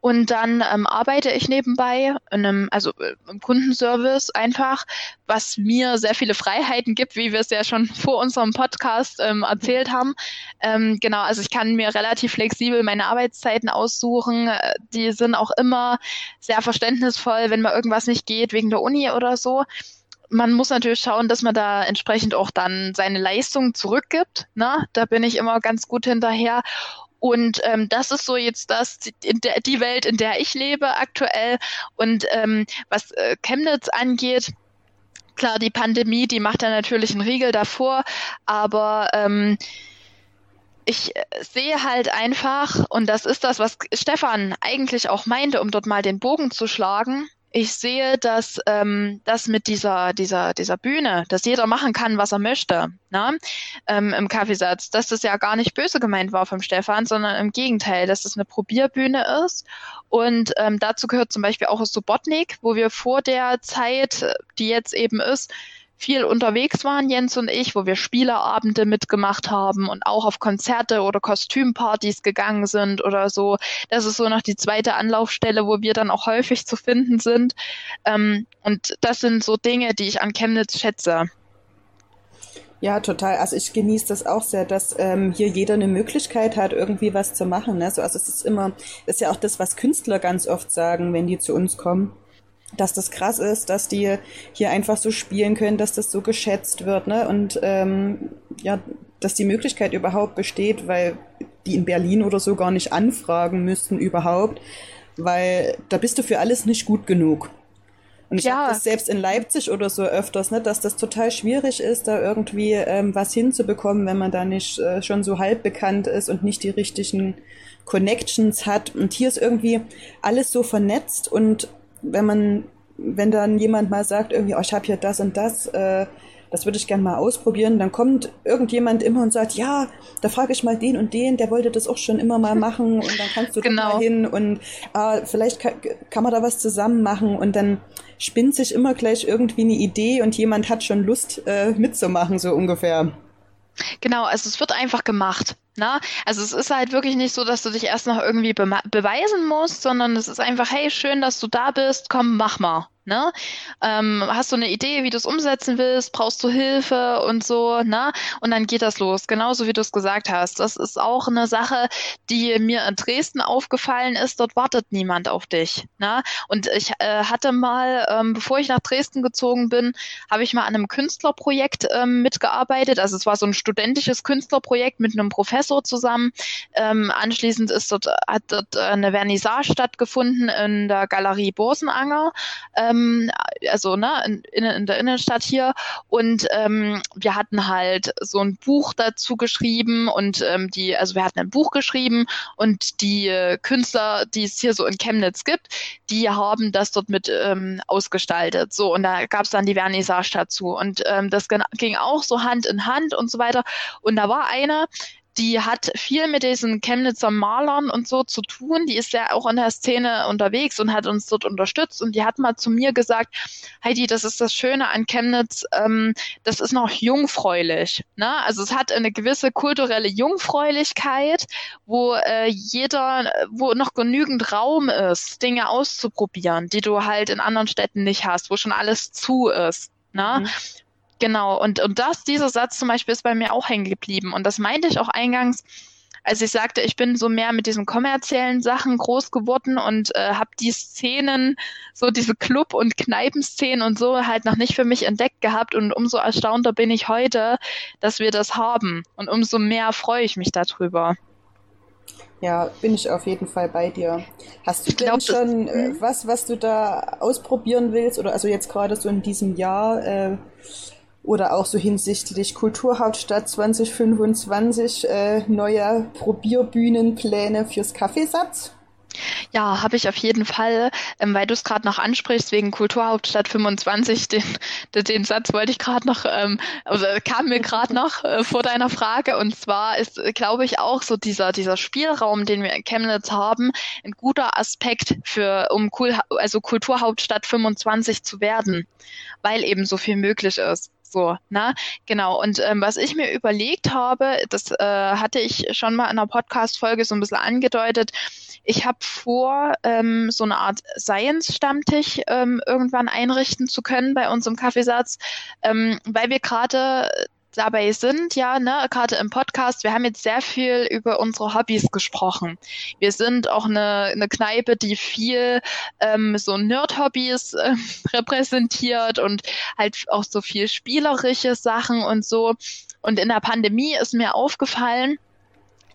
Und dann ähm, arbeite ich nebenbei in einem, also äh, im Kundenservice einfach, was mir sehr viele Freiheiten gibt, wie wir es ja schon vor unserem Podcast ähm, erzählt haben. Ähm, genau, also ich kann mir relativ flexibel meine Arbeitszeiten aussuchen. Äh, die sind auch immer sehr verständnisvoll, wenn mal irgendwas nicht geht wegen der Uni oder so man muss natürlich schauen, dass man da entsprechend auch dann seine Leistung zurückgibt. Ne? Da bin ich immer ganz gut hinterher. Und ähm, das ist so jetzt das, in der, die Welt, in der ich lebe aktuell. Und ähm, was äh, Chemnitz angeht, klar, die Pandemie, die macht da natürlich einen Riegel davor, aber ähm, ich äh, sehe halt einfach, und das ist das, was Stefan eigentlich auch meinte, um dort mal den Bogen zu schlagen, ich sehe, dass ähm, das mit dieser, dieser, dieser Bühne, dass jeder machen kann, was er möchte, ne? ähm, im Kaffeesatz, dass das ja gar nicht böse gemeint war vom Stefan, sondern im Gegenteil, dass das eine Probierbühne ist. Und ähm, dazu gehört zum Beispiel auch Subotnik, wo wir vor der Zeit, die jetzt eben ist, viel unterwegs waren, Jens und ich, wo wir Spieleabende mitgemacht haben und auch auf Konzerte oder Kostümpartys gegangen sind oder so. Das ist so noch die zweite Anlaufstelle, wo wir dann auch häufig zu finden sind. Ähm, und das sind so Dinge, die ich an Chemnitz schätze. Ja, total. Also ich genieße das auch sehr, dass ähm, hier jeder eine Möglichkeit hat, irgendwie was zu machen. Ne? So, also es ist immer, das ist ja auch das, was Künstler ganz oft sagen, wenn die zu uns kommen dass das krass ist, dass die hier einfach so spielen können, dass das so geschätzt wird, ne? Und ähm, ja, dass die Möglichkeit überhaupt besteht, weil die in Berlin oder so gar nicht anfragen müssten überhaupt, weil da bist du für alles nicht gut genug. Und ich ja. habe das selbst in Leipzig oder so öfters, ne, dass das total schwierig ist, da irgendwie ähm, was hinzubekommen, wenn man da nicht äh, schon so halb bekannt ist und nicht die richtigen Connections hat. Und hier ist irgendwie alles so vernetzt und wenn man, wenn dann jemand mal sagt, irgendwie, oh, ich habe hier das und das, äh, das würde ich gerne mal ausprobieren, dann kommt irgendjemand immer und sagt, ja, da frage ich mal den und den, der wollte das auch schon immer mal machen und dann kannst du genau. da mal hin und äh, vielleicht kann, kann man da was zusammen machen und dann spinnt sich immer gleich irgendwie eine Idee und jemand hat schon Lust äh, mitzumachen, so ungefähr. Genau, also es wird einfach gemacht. Na, ne? also es ist halt wirklich nicht so, dass du dich erst noch irgendwie be beweisen musst, sondern es ist einfach, hey, schön, dass du da bist, komm, mach mal. Ne? Ähm, hast du eine Idee, wie du es umsetzen willst? Brauchst du Hilfe und so? Ne? Und dann geht das los, genauso wie du es gesagt hast. Das ist auch eine Sache, die mir in Dresden aufgefallen ist. Dort wartet niemand auf dich. Ne? Und ich äh, hatte mal, ähm, bevor ich nach Dresden gezogen bin, habe ich mal an einem Künstlerprojekt ähm, mitgearbeitet. Also es war so ein studentisches Künstlerprojekt mit einem Professor zusammen. Ähm, anschließend ist dort, hat dort eine Vernissage stattgefunden in der Galerie Borsenanger. Äh, ähm, also ne, in, in, der Innenstadt hier. Und ähm, wir hatten halt so ein Buch dazu geschrieben und ähm, die, also wir hatten ein Buch geschrieben und die äh, Künstler, die es hier so in Chemnitz gibt, die haben das dort mit ähm, ausgestaltet. So, und da gab es dann die Vernissage dazu. Und ähm, das ging auch so Hand in Hand und so weiter. Und da war eine, die hat viel mit diesen Chemnitzer Malern und so zu tun. Die ist ja auch in der Szene unterwegs und hat uns dort unterstützt. Und die hat mal zu mir gesagt, Heidi, das ist das Schöne an Chemnitz, ähm, das ist noch jungfräulich. Ne? Also es hat eine gewisse kulturelle Jungfräulichkeit, wo äh, jeder, wo noch genügend Raum ist, Dinge auszuprobieren, die du halt in anderen Städten nicht hast, wo schon alles zu ist. Ne? Mhm. Genau, und, und das, dieser Satz zum Beispiel ist bei mir auch hängen geblieben. Und das meinte ich auch eingangs, als ich sagte, ich bin so mehr mit diesen kommerziellen Sachen groß geworden und äh, habe die Szenen, so diese Club- und Kneipenszenen und so halt noch nicht für mich entdeckt gehabt. Und umso erstaunter bin ich heute, dass wir das haben. Und umso mehr freue ich mich darüber. Ja, bin ich auf jeden Fall bei dir. Hast du ich denn glaub, schon das, äh, hm? was, was du da ausprobieren willst? Oder also jetzt gerade so in diesem Jahr, äh, oder auch so hinsichtlich Kulturhauptstadt 2025 äh, neue Probierbühnenpläne fürs Kaffeesatz? Ja, habe ich auf jeden Fall, ähm, weil du es gerade noch ansprichst, wegen Kulturhauptstadt 25, den, den Satz wollte ich gerade noch, ähm, also kam mir gerade noch äh, vor deiner Frage. Und zwar ist, glaube ich, auch so dieser, dieser Spielraum, den wir in Chemnitz haben, ein guter Aspekt für, um cool, also Kulturhauptstadt 25 zu werden, weil eben so viel möglich ist. So, ne? Genau. Und ähm, was ich mir überlegt habe, das äh, hatte ich schon mal in einer Podcast-Folge so ein bisschen angedeutet. Ich habe vor, ähm, so eine Art Science-Stammtisch ähm, irgendwann einrichten zu können bei uns im Kaffeesatz, ähm, weil wir gerade dabei sind, ja, ne, gerade im Podcast, wir haben jetzt sehr viel über unsere Hobbys gesprochen. Wir sind auch eine, eine Kneipe, die viel ähm, so Nerd-Hobbys äh, repräsentiert und halt auch so viel spielerische Sachen und so. Und in der Pandemie ist mir aufgefallen,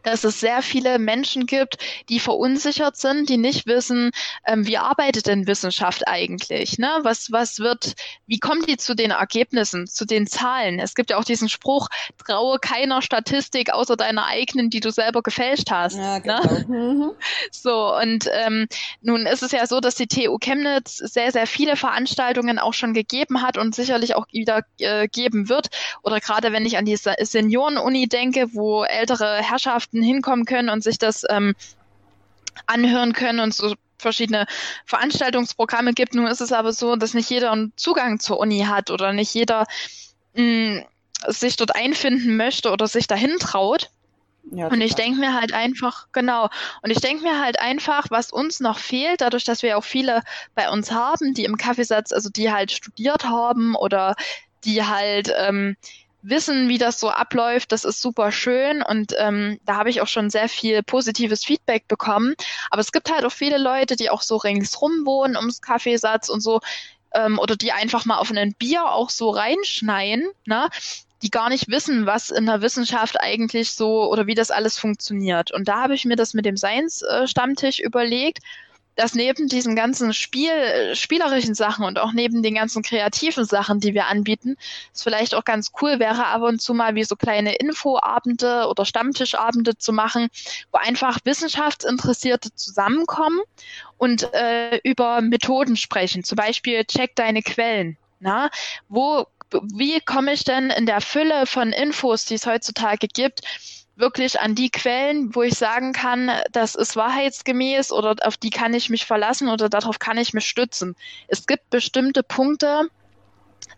dass es sehr viele Menschen gibt, die verunsichert sind, die nicht wissen, ähm, wie arbeitet denn Wissenschaft eigentlich? Ne? Was, was wird, wie kommt die zu den Ergebnissen, zu den Zahlen? Es gibt ja auch diesen Spruch, traue keiner Statistik außer deiner eigenen, die du selber gefälscht hast. Ja, ne? genau. ne? mhm. So, und ähm, nun ist es ja so, dass die TU Chemnitz sehr, sehr viele Veranstaltungen auch schon gegeben hat und sicherlich auch wieder äh, geben wird. Oder gerade wenn ich an die Senioren-Uni denke, wo ältere Herrschaften Studenten hinkommen können und sich das ähm, anhören können und so verschiedene Veranstaltungsprogramme gibt. Nun ist es aber so, dass nicht jeder einen Zugang zur Uni hat oder nicht jeder mh, mm, sich dort einfinden möchte oder sich dahin traut. Ja, und ich denke mir halt einfach, genau, und ich denke mir halt einfach, was uns noch fehlt, dadurch, dass wir auch viele bei uns haben, die im Kaffeesatz, also die halt studiert haben oder die halt ähm, wissen, wie das so abläuft, das ist super schön und ähm, da habe ich auch schon sehr viel positives Feedback bekommen. Aber es gibt halt auch viele Leute, die auch so ringsrum wohnen ums Kaffeesatz und so ähm, oder die einfach mal auf ein Bier auch so reinschneien, ne? die gar nicht wissen, was in der Wissenschaft eigentlich so oder wie das alles funktioniert. Und da habe ich mir das mit dem Science-Stammtisch überlegt dass neben diesen ganzen Spiel, spielerischen Sachen und auch neben den ganzen kreativen Sachen, die wir anbieten, es vielleicht auch ganz cool wäre, ab und zu mal wie so kleine Infoabende oder Stammtischabende zu machen, wo einfach Wissenschaftsinteressierte zusammenkommen und äh, über Methoden sprechen. Zum Beispiel check deine Quellen. Na, wo, wie komme ich denn in der Fülle von Infos, die es heutzutage gibt, wirklich an die Quellen, wo ich sagen kann, das ist wahrheitsgemäß oder auf die kann ich mich verlassen oder darauf kann ich mich stützen. Es gibt bestimmte Punkte,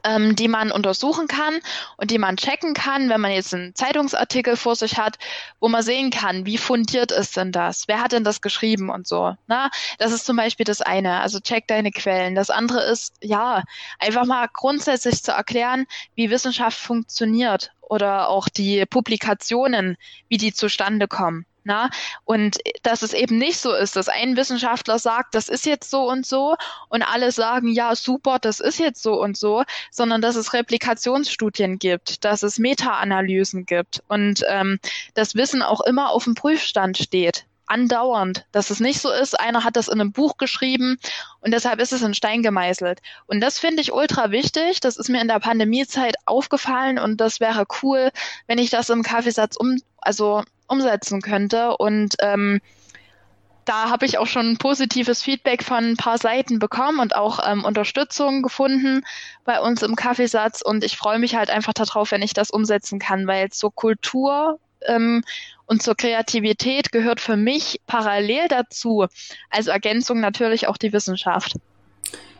ähm, die man untersuchen kann und die man checken kann, wenn man jetzt einen Zeitungsartikel vor sich hat, wo man sehen kann, wie fundiert ist denn das? Wer hat denn das geschrieben und so? Na, das ist zum Beispiel das eine. Also check deine Quellen. Das andere ist, ja, einfach mal grundsätzlich zu erklären, wie Wissenschaft funktioniert oder auch die Publikationen, wie die zustande kommen. Na? Und dass es eben nicht so ist, dass ein Wissenschaftler sagt, das ist jetzt so und so und alle sagen, ja, super, das ist jetzt so und so, sondern dass es Replikationsstudien gibt, dass es Meta-Analysen gibt und ähm, das Wissen auch immer auf dem Prüfstand steht andauernd, dass es nicht so ist, einer hat das in einem Buch geschrieben und deshalb ist es in Stein gemeißelt. Und das finde ich ultra wichtig. Das ist mir in der Pandemiezeit aufgefallen und das wäre cool, wenn ich das im Kaffeesatz um, also umsetzen könnte. Und ähm, da habe ich auch schon positives Feedback von ein paar Seiten bekommen und auch ähm, Unterstützung gefunden bei uns im Kaffeesatz. Und ich freue mich halt einfach darauf, wenn ich das umsetzen kann, weil zur Kultur ähm, und zur Kreativität gehört für mich parallel dazu, als Ergänzung natürlich auch die Wissenschaft.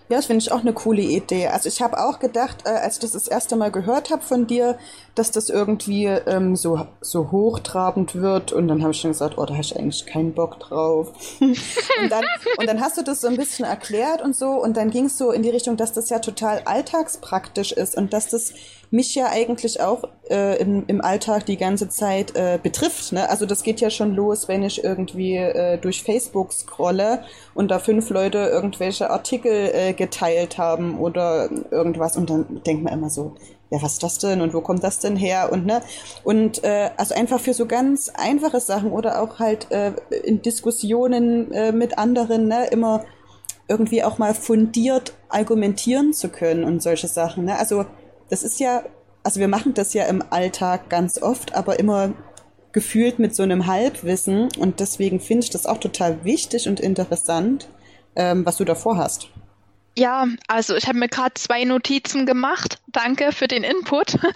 Ja, das finde ich auch eine coole Idee. Also ich habe auch gedacht, äh, als ich das das erste Mal gehört habe von dir, dass das irgendwie ähm, so, so hochtrabend wird. Und dann habe ich schon gesagt, oh, da habe ich eigentlich keinen Bock drauf. und, dann, und dann hast du das so ein bisschen erklärt und so. Und dann ging es so in die Richtung, dass das ja total alltagspraktisch ist und dass das mich ja eigentlich auch äh, im, im Alltag die ganze Zeit äh, betrifft. Ne? Also das geht ja schon los, wenn ich irgendwie äh, durch Facebook scrolle und da fünf Leute irgendwelche Artikel äh, geteilt haben oder irgendwas und dann denkt man immer so, ja, was ist das denn und wo kommt das denn her und ne und äh, also einfach für so ganz einfache Sachen oder auch halt äh, in Diskussionen äh, mit anderen ne immer irgendwie auch mal fundiert argumentieren zu können und solche Sachen ne also das ist ja, also wir machen das ja im Alltag ganz oft, aber immer gefühlt mit so einem Halbwissen und deswegen finde ich das auch total wichtig und interessant, ähm, was du davor hast. Ja, also ich habe mir gerade zwei Notizen gemacht. Danke für den Input.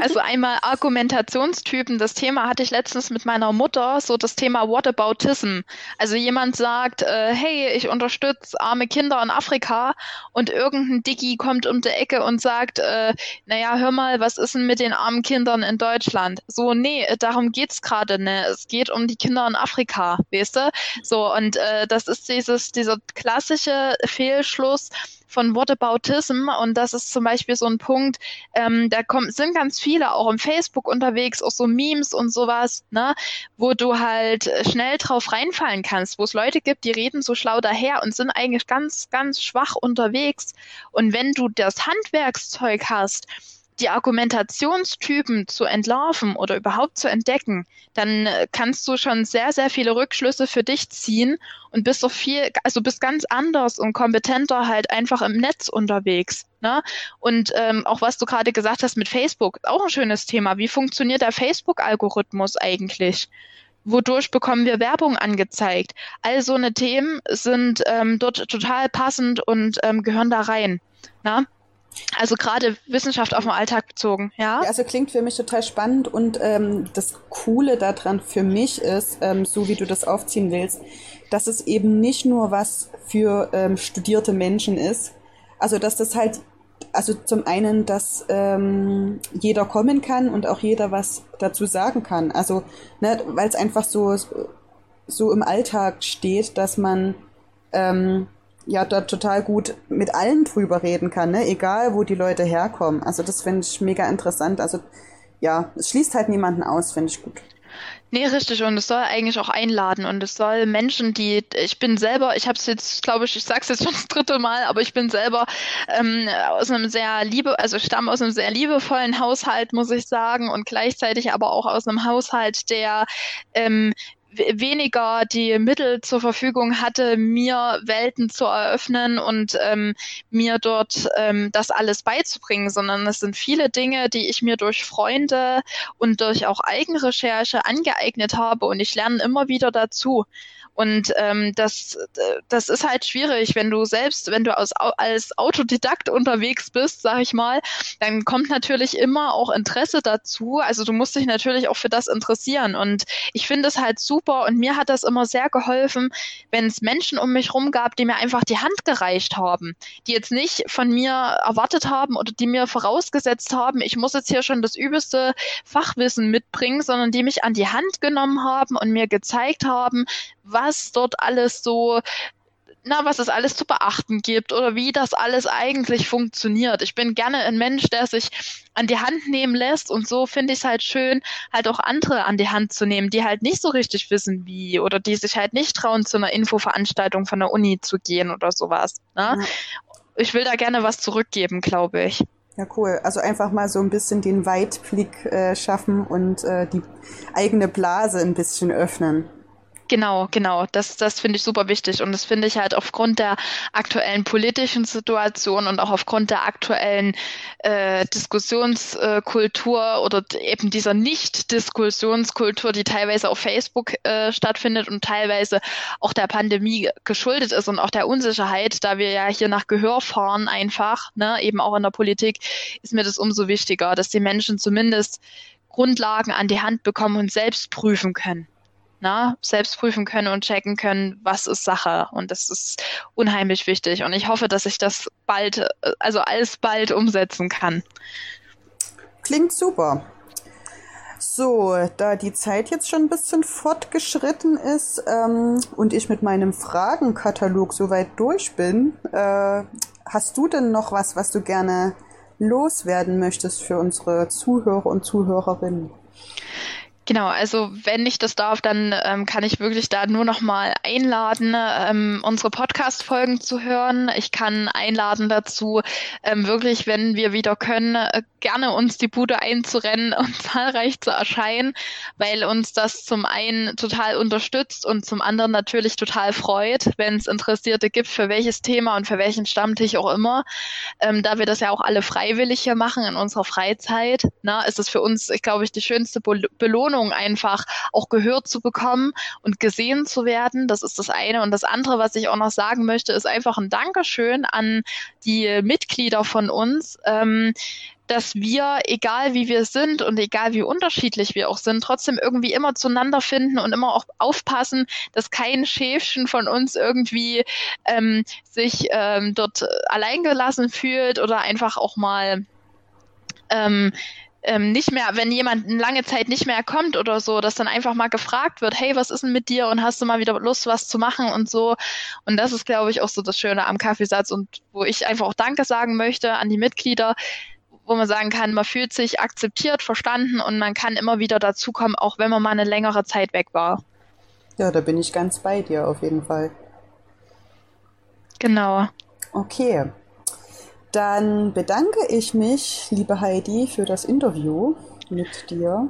Also einmal Argumentationstypen. Das Thema hatte ich letztens mit meiner Mutter, so das Thema Whataboutism. Also jemand sagt, äh, hey, ich unterstütze arme Kinder in Afrika und irgendein Diggi kommt um die Ecke und sagt, äh, naja, hör mal, was ist denn mit den armen Kindern in Deutschland? So, nee, darum geht's gerade ne. Es geht um die Kinder in Afrika, weißt du? So, und äh, das ist dieses, dieser klassische Fehlschluss, von Whataboutism und das ist zum Beispiel so ein Punkt, ähm, da kommen, sind ganz viele auch im Facebook unterwegs, auch so Memes und sowas, ne, wo du halt schnell drauf reinfallen kannst, wo es Leute gibt, die reden so schlau daher und sind eigentlich ganz, ganz schwach unterwegs. Und wenn du das Handwerkszeug hast, die Argumentationstypen zu entlarven oder überhaupt zu entdecken, dann äh, kannst du schon sehr, sehr viele Rückschlüsse für dich ziehen und bist doch viel, also bist ganz anders und kompetenter halt einfach im Netz unterwegs. Ne? Und ähm, auch was du gerade gesagt hast mit Facebook, auch ein schönes Thema. Wie funktioniert der Facebook-Algorithmus eigentlich? Wodurch bekommen wir Werbung angezeigt? All so eine Themen sind ähm, dort total passend und ähm, gehören da rein. Na? Also gerade Wissenschaft auf den Alltag bezogen, ja? ja also klingt für mich total spannend und ähm, das Coole daran für mich ist, ähm, so wie du das aufziehen willst, dass es eben nicht nur was für ähm, studierte Menschen ist. Also dass das halt, also zum einen, dass ähm, jeder kommen kann und auch jeder was dazu sagen kann. Also, ne, weil es einfach so, so im Alltag steht, dass man ähm, ja da total gut mit allen drüber reden kann, ne? egal wo die Leute herkommen. Also das finde ich mega interessant. Also ja, es schließt halt niemanden aus, finde ich gut. Nee, richtig. Und es soll eigentlich auch einladen. Und es soll Menschen, die, ich bin selber, ich habe es jetzt, glaube ich, ich sage es jetzt schon das dritte Mal, aber ich bin selber ähm, aus einem sehr liebe, also stamme aus einem sehr liebevollen Haushalt, muss ich sagen, und gleichzeitig aber auch aus einem Haushalt, der ähm, weniger die Mittel zur Verfügung hatte, mir Welten zu eröffnen und ähm, mir dort ähm, das alles beizubringen, sondern es sind viele Dinge, die ich mir durch Freunde und durch auch Eigenrecherche angeeignet habe und ich lerne immer wieder dazu. Und ähm, das, das ist halt schwierig, wenn du selbst, wenn du aus, als Autodidakt unterwegs bist, sag ich mal, dann kommt natürlich immer auch Interesse dazu. Also du musst dich natürlich auch für das interessieren. Und ich finde es halt super super. Und mir hat das immer sehr geholfen, wenn es Menschen um mich rum gab, die mir einfach die Hand gereicht haben, die jetzt nicht von mir erwartet haben oder die mir vorausgesetzt haben, ich muss jetzt hier schon das übelste Fachwissen mitbringen, sondern die mich an die Hand genommen haben und mir gezeigt haben, was dort alles so na, was es alles zu beachten gibt oder wie das alles eigentlich funktioniert. Ich bin gerne ein Mensch, der sich an die Hand nehmen lässt und so finde ich es halt schön, halt auch andere an die Hand zu nehmen, die halt nicht so richtig wissen, wie oder die sich halt nicht trauen, zu einer Infoveranstaltung von der Uni zu gehen oder sowas. Ne? Ja. Ich will da gerne was zurückgeben, glaube ich. Ja, cool. Also einfach mal so ein bisschen den Weitblick äh, schaffen und äh, die eigene Blase ein bisschen öffnen. Genau, genau. Das, das finde ich super wichtig. Und das finde ich halt aufgrund der aktuellen politischen Situation und auch aufgrund der aktuellen äh, Diskussionskultur oder eben dieser Nicht-Diskussionskultur, die teilweise auf Facebook äh, stattfindet und teilweise auch der Pandemie geschuldet ist und auch der Unsicherheit, da wir ja hier nach Gehör fahren einfach, ne, eben auch in der Politik, ist mir das umso wichtiger, dass die Menschen zumindest Grundlagen an die Hand bekommen und selbst prüfen können na, selbst prüfen können und checken können, was ist Sache. Und das ist unheimlich wichtig. Und ich hoffe, dass ich das bald, also alsbald umsetzen kann. Klingt super. So, da die Zeit jetzt schon ein bisschen fortgeschritten ist ähm, und ich mit meinem Fragenkatalog soweit durch bin, äh, hast du denn noch was, was du gerne loswerden möchtest für unsere Zuhörer und Zuhörerinnen? Genau, also wenn ich das darf, dann ähm, kann ich wirklich da nur noch mal einladen, ähm, unsere Podcast-Folgen zu hören. Ich kann einladen dazu, ähm, wirklich, wenn wir wieder können, äh, gerne uns die Bude einzurennen und zahlreich zu erscheinen, weil uns das zum einen total unterstützt und zum anderen natürlich total freut, wenn es Interessierte gibt, für welches Thema und für welchen Stammtisch auch immer. Ähm, da wir das ja auch alle freiwillig hier machen in unserer Freizeit, na, ist es für uns, ich glaube ich, die schönste Belohnung Belohnung einfach auch gehört zu bekommen und gesehen zu werden. Das ist das eine. Und das andere, was ich auch noch sagen möchte, ist einfach ein Dankeschön an die Mitglieder von uns. Ähm, dass wir, egal wie wir sind und egal wie unterschiedlich wir auch sind, trotzdem irgendwie immer zueinander finden und immer auch aufpassen, dass kein Schäfchen von uns irgendwie ähm, sich ähm, dort alleingelassen fühlt oder einfach auch mal ähm, ähm, nicht mehr, wenn jemand eine lange Zeit nicht mehr kommt oder so, dass dann einfach mal gefragt wird, hey, was ist denn mit dir und hast du mal wieder Lust, was zu machen und so. Und das ist, glaube ich, auch so das Schöne am Kaffeesatz und wo ich einfach auch Danke sagen möchte an die Mitglieder, wo man sagen kann, man fühlt sich akzeptiert, verstanden und man kann immer wieder dazukommen, auch wenn man mal eine längere Zeit weg war. Ja, da bin ich ganz bei dir auf jeden Fall. Genau. Okay. Dann bedanke ich mich, liebe Heidi, für das Interview mit dir.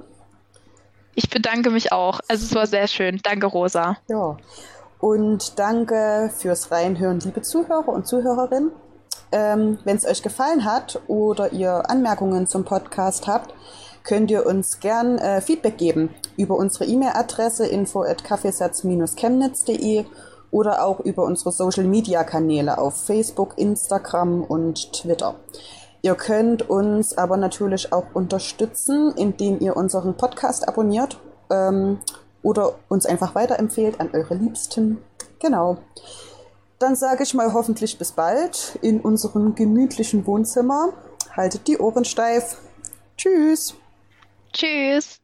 Ich bedanke mich auch. Also es war sehr schön. Danke, Rosa. Ja. Und danke fürs Reinhören, liebe Zuhörer und Zuhörerinnen. Ähm, Wenn es euch gefallen hat oder ihr Anmerkungen zum Podcast habt, könnt ihr uns gern äh, Feedback geben über unsere E-Mail-Adresse info at kaffeesatz-chemnitz.de oder auch über unsere Social-Media-Kanäle auf Facebook, Instagram und Twitter. Ihr könnt uns aber natürlich auch unterstützen, indem ihr unseren Podcast abonniert ähm, oder uns einfach weiterempfehlt an eure Liebsten. Genau. Dann sage ich mal hoffentlich bis bald in unserem gemütlichen Wohnzimmer. Haltet die Ohren steif. Tschüss. Tschüss.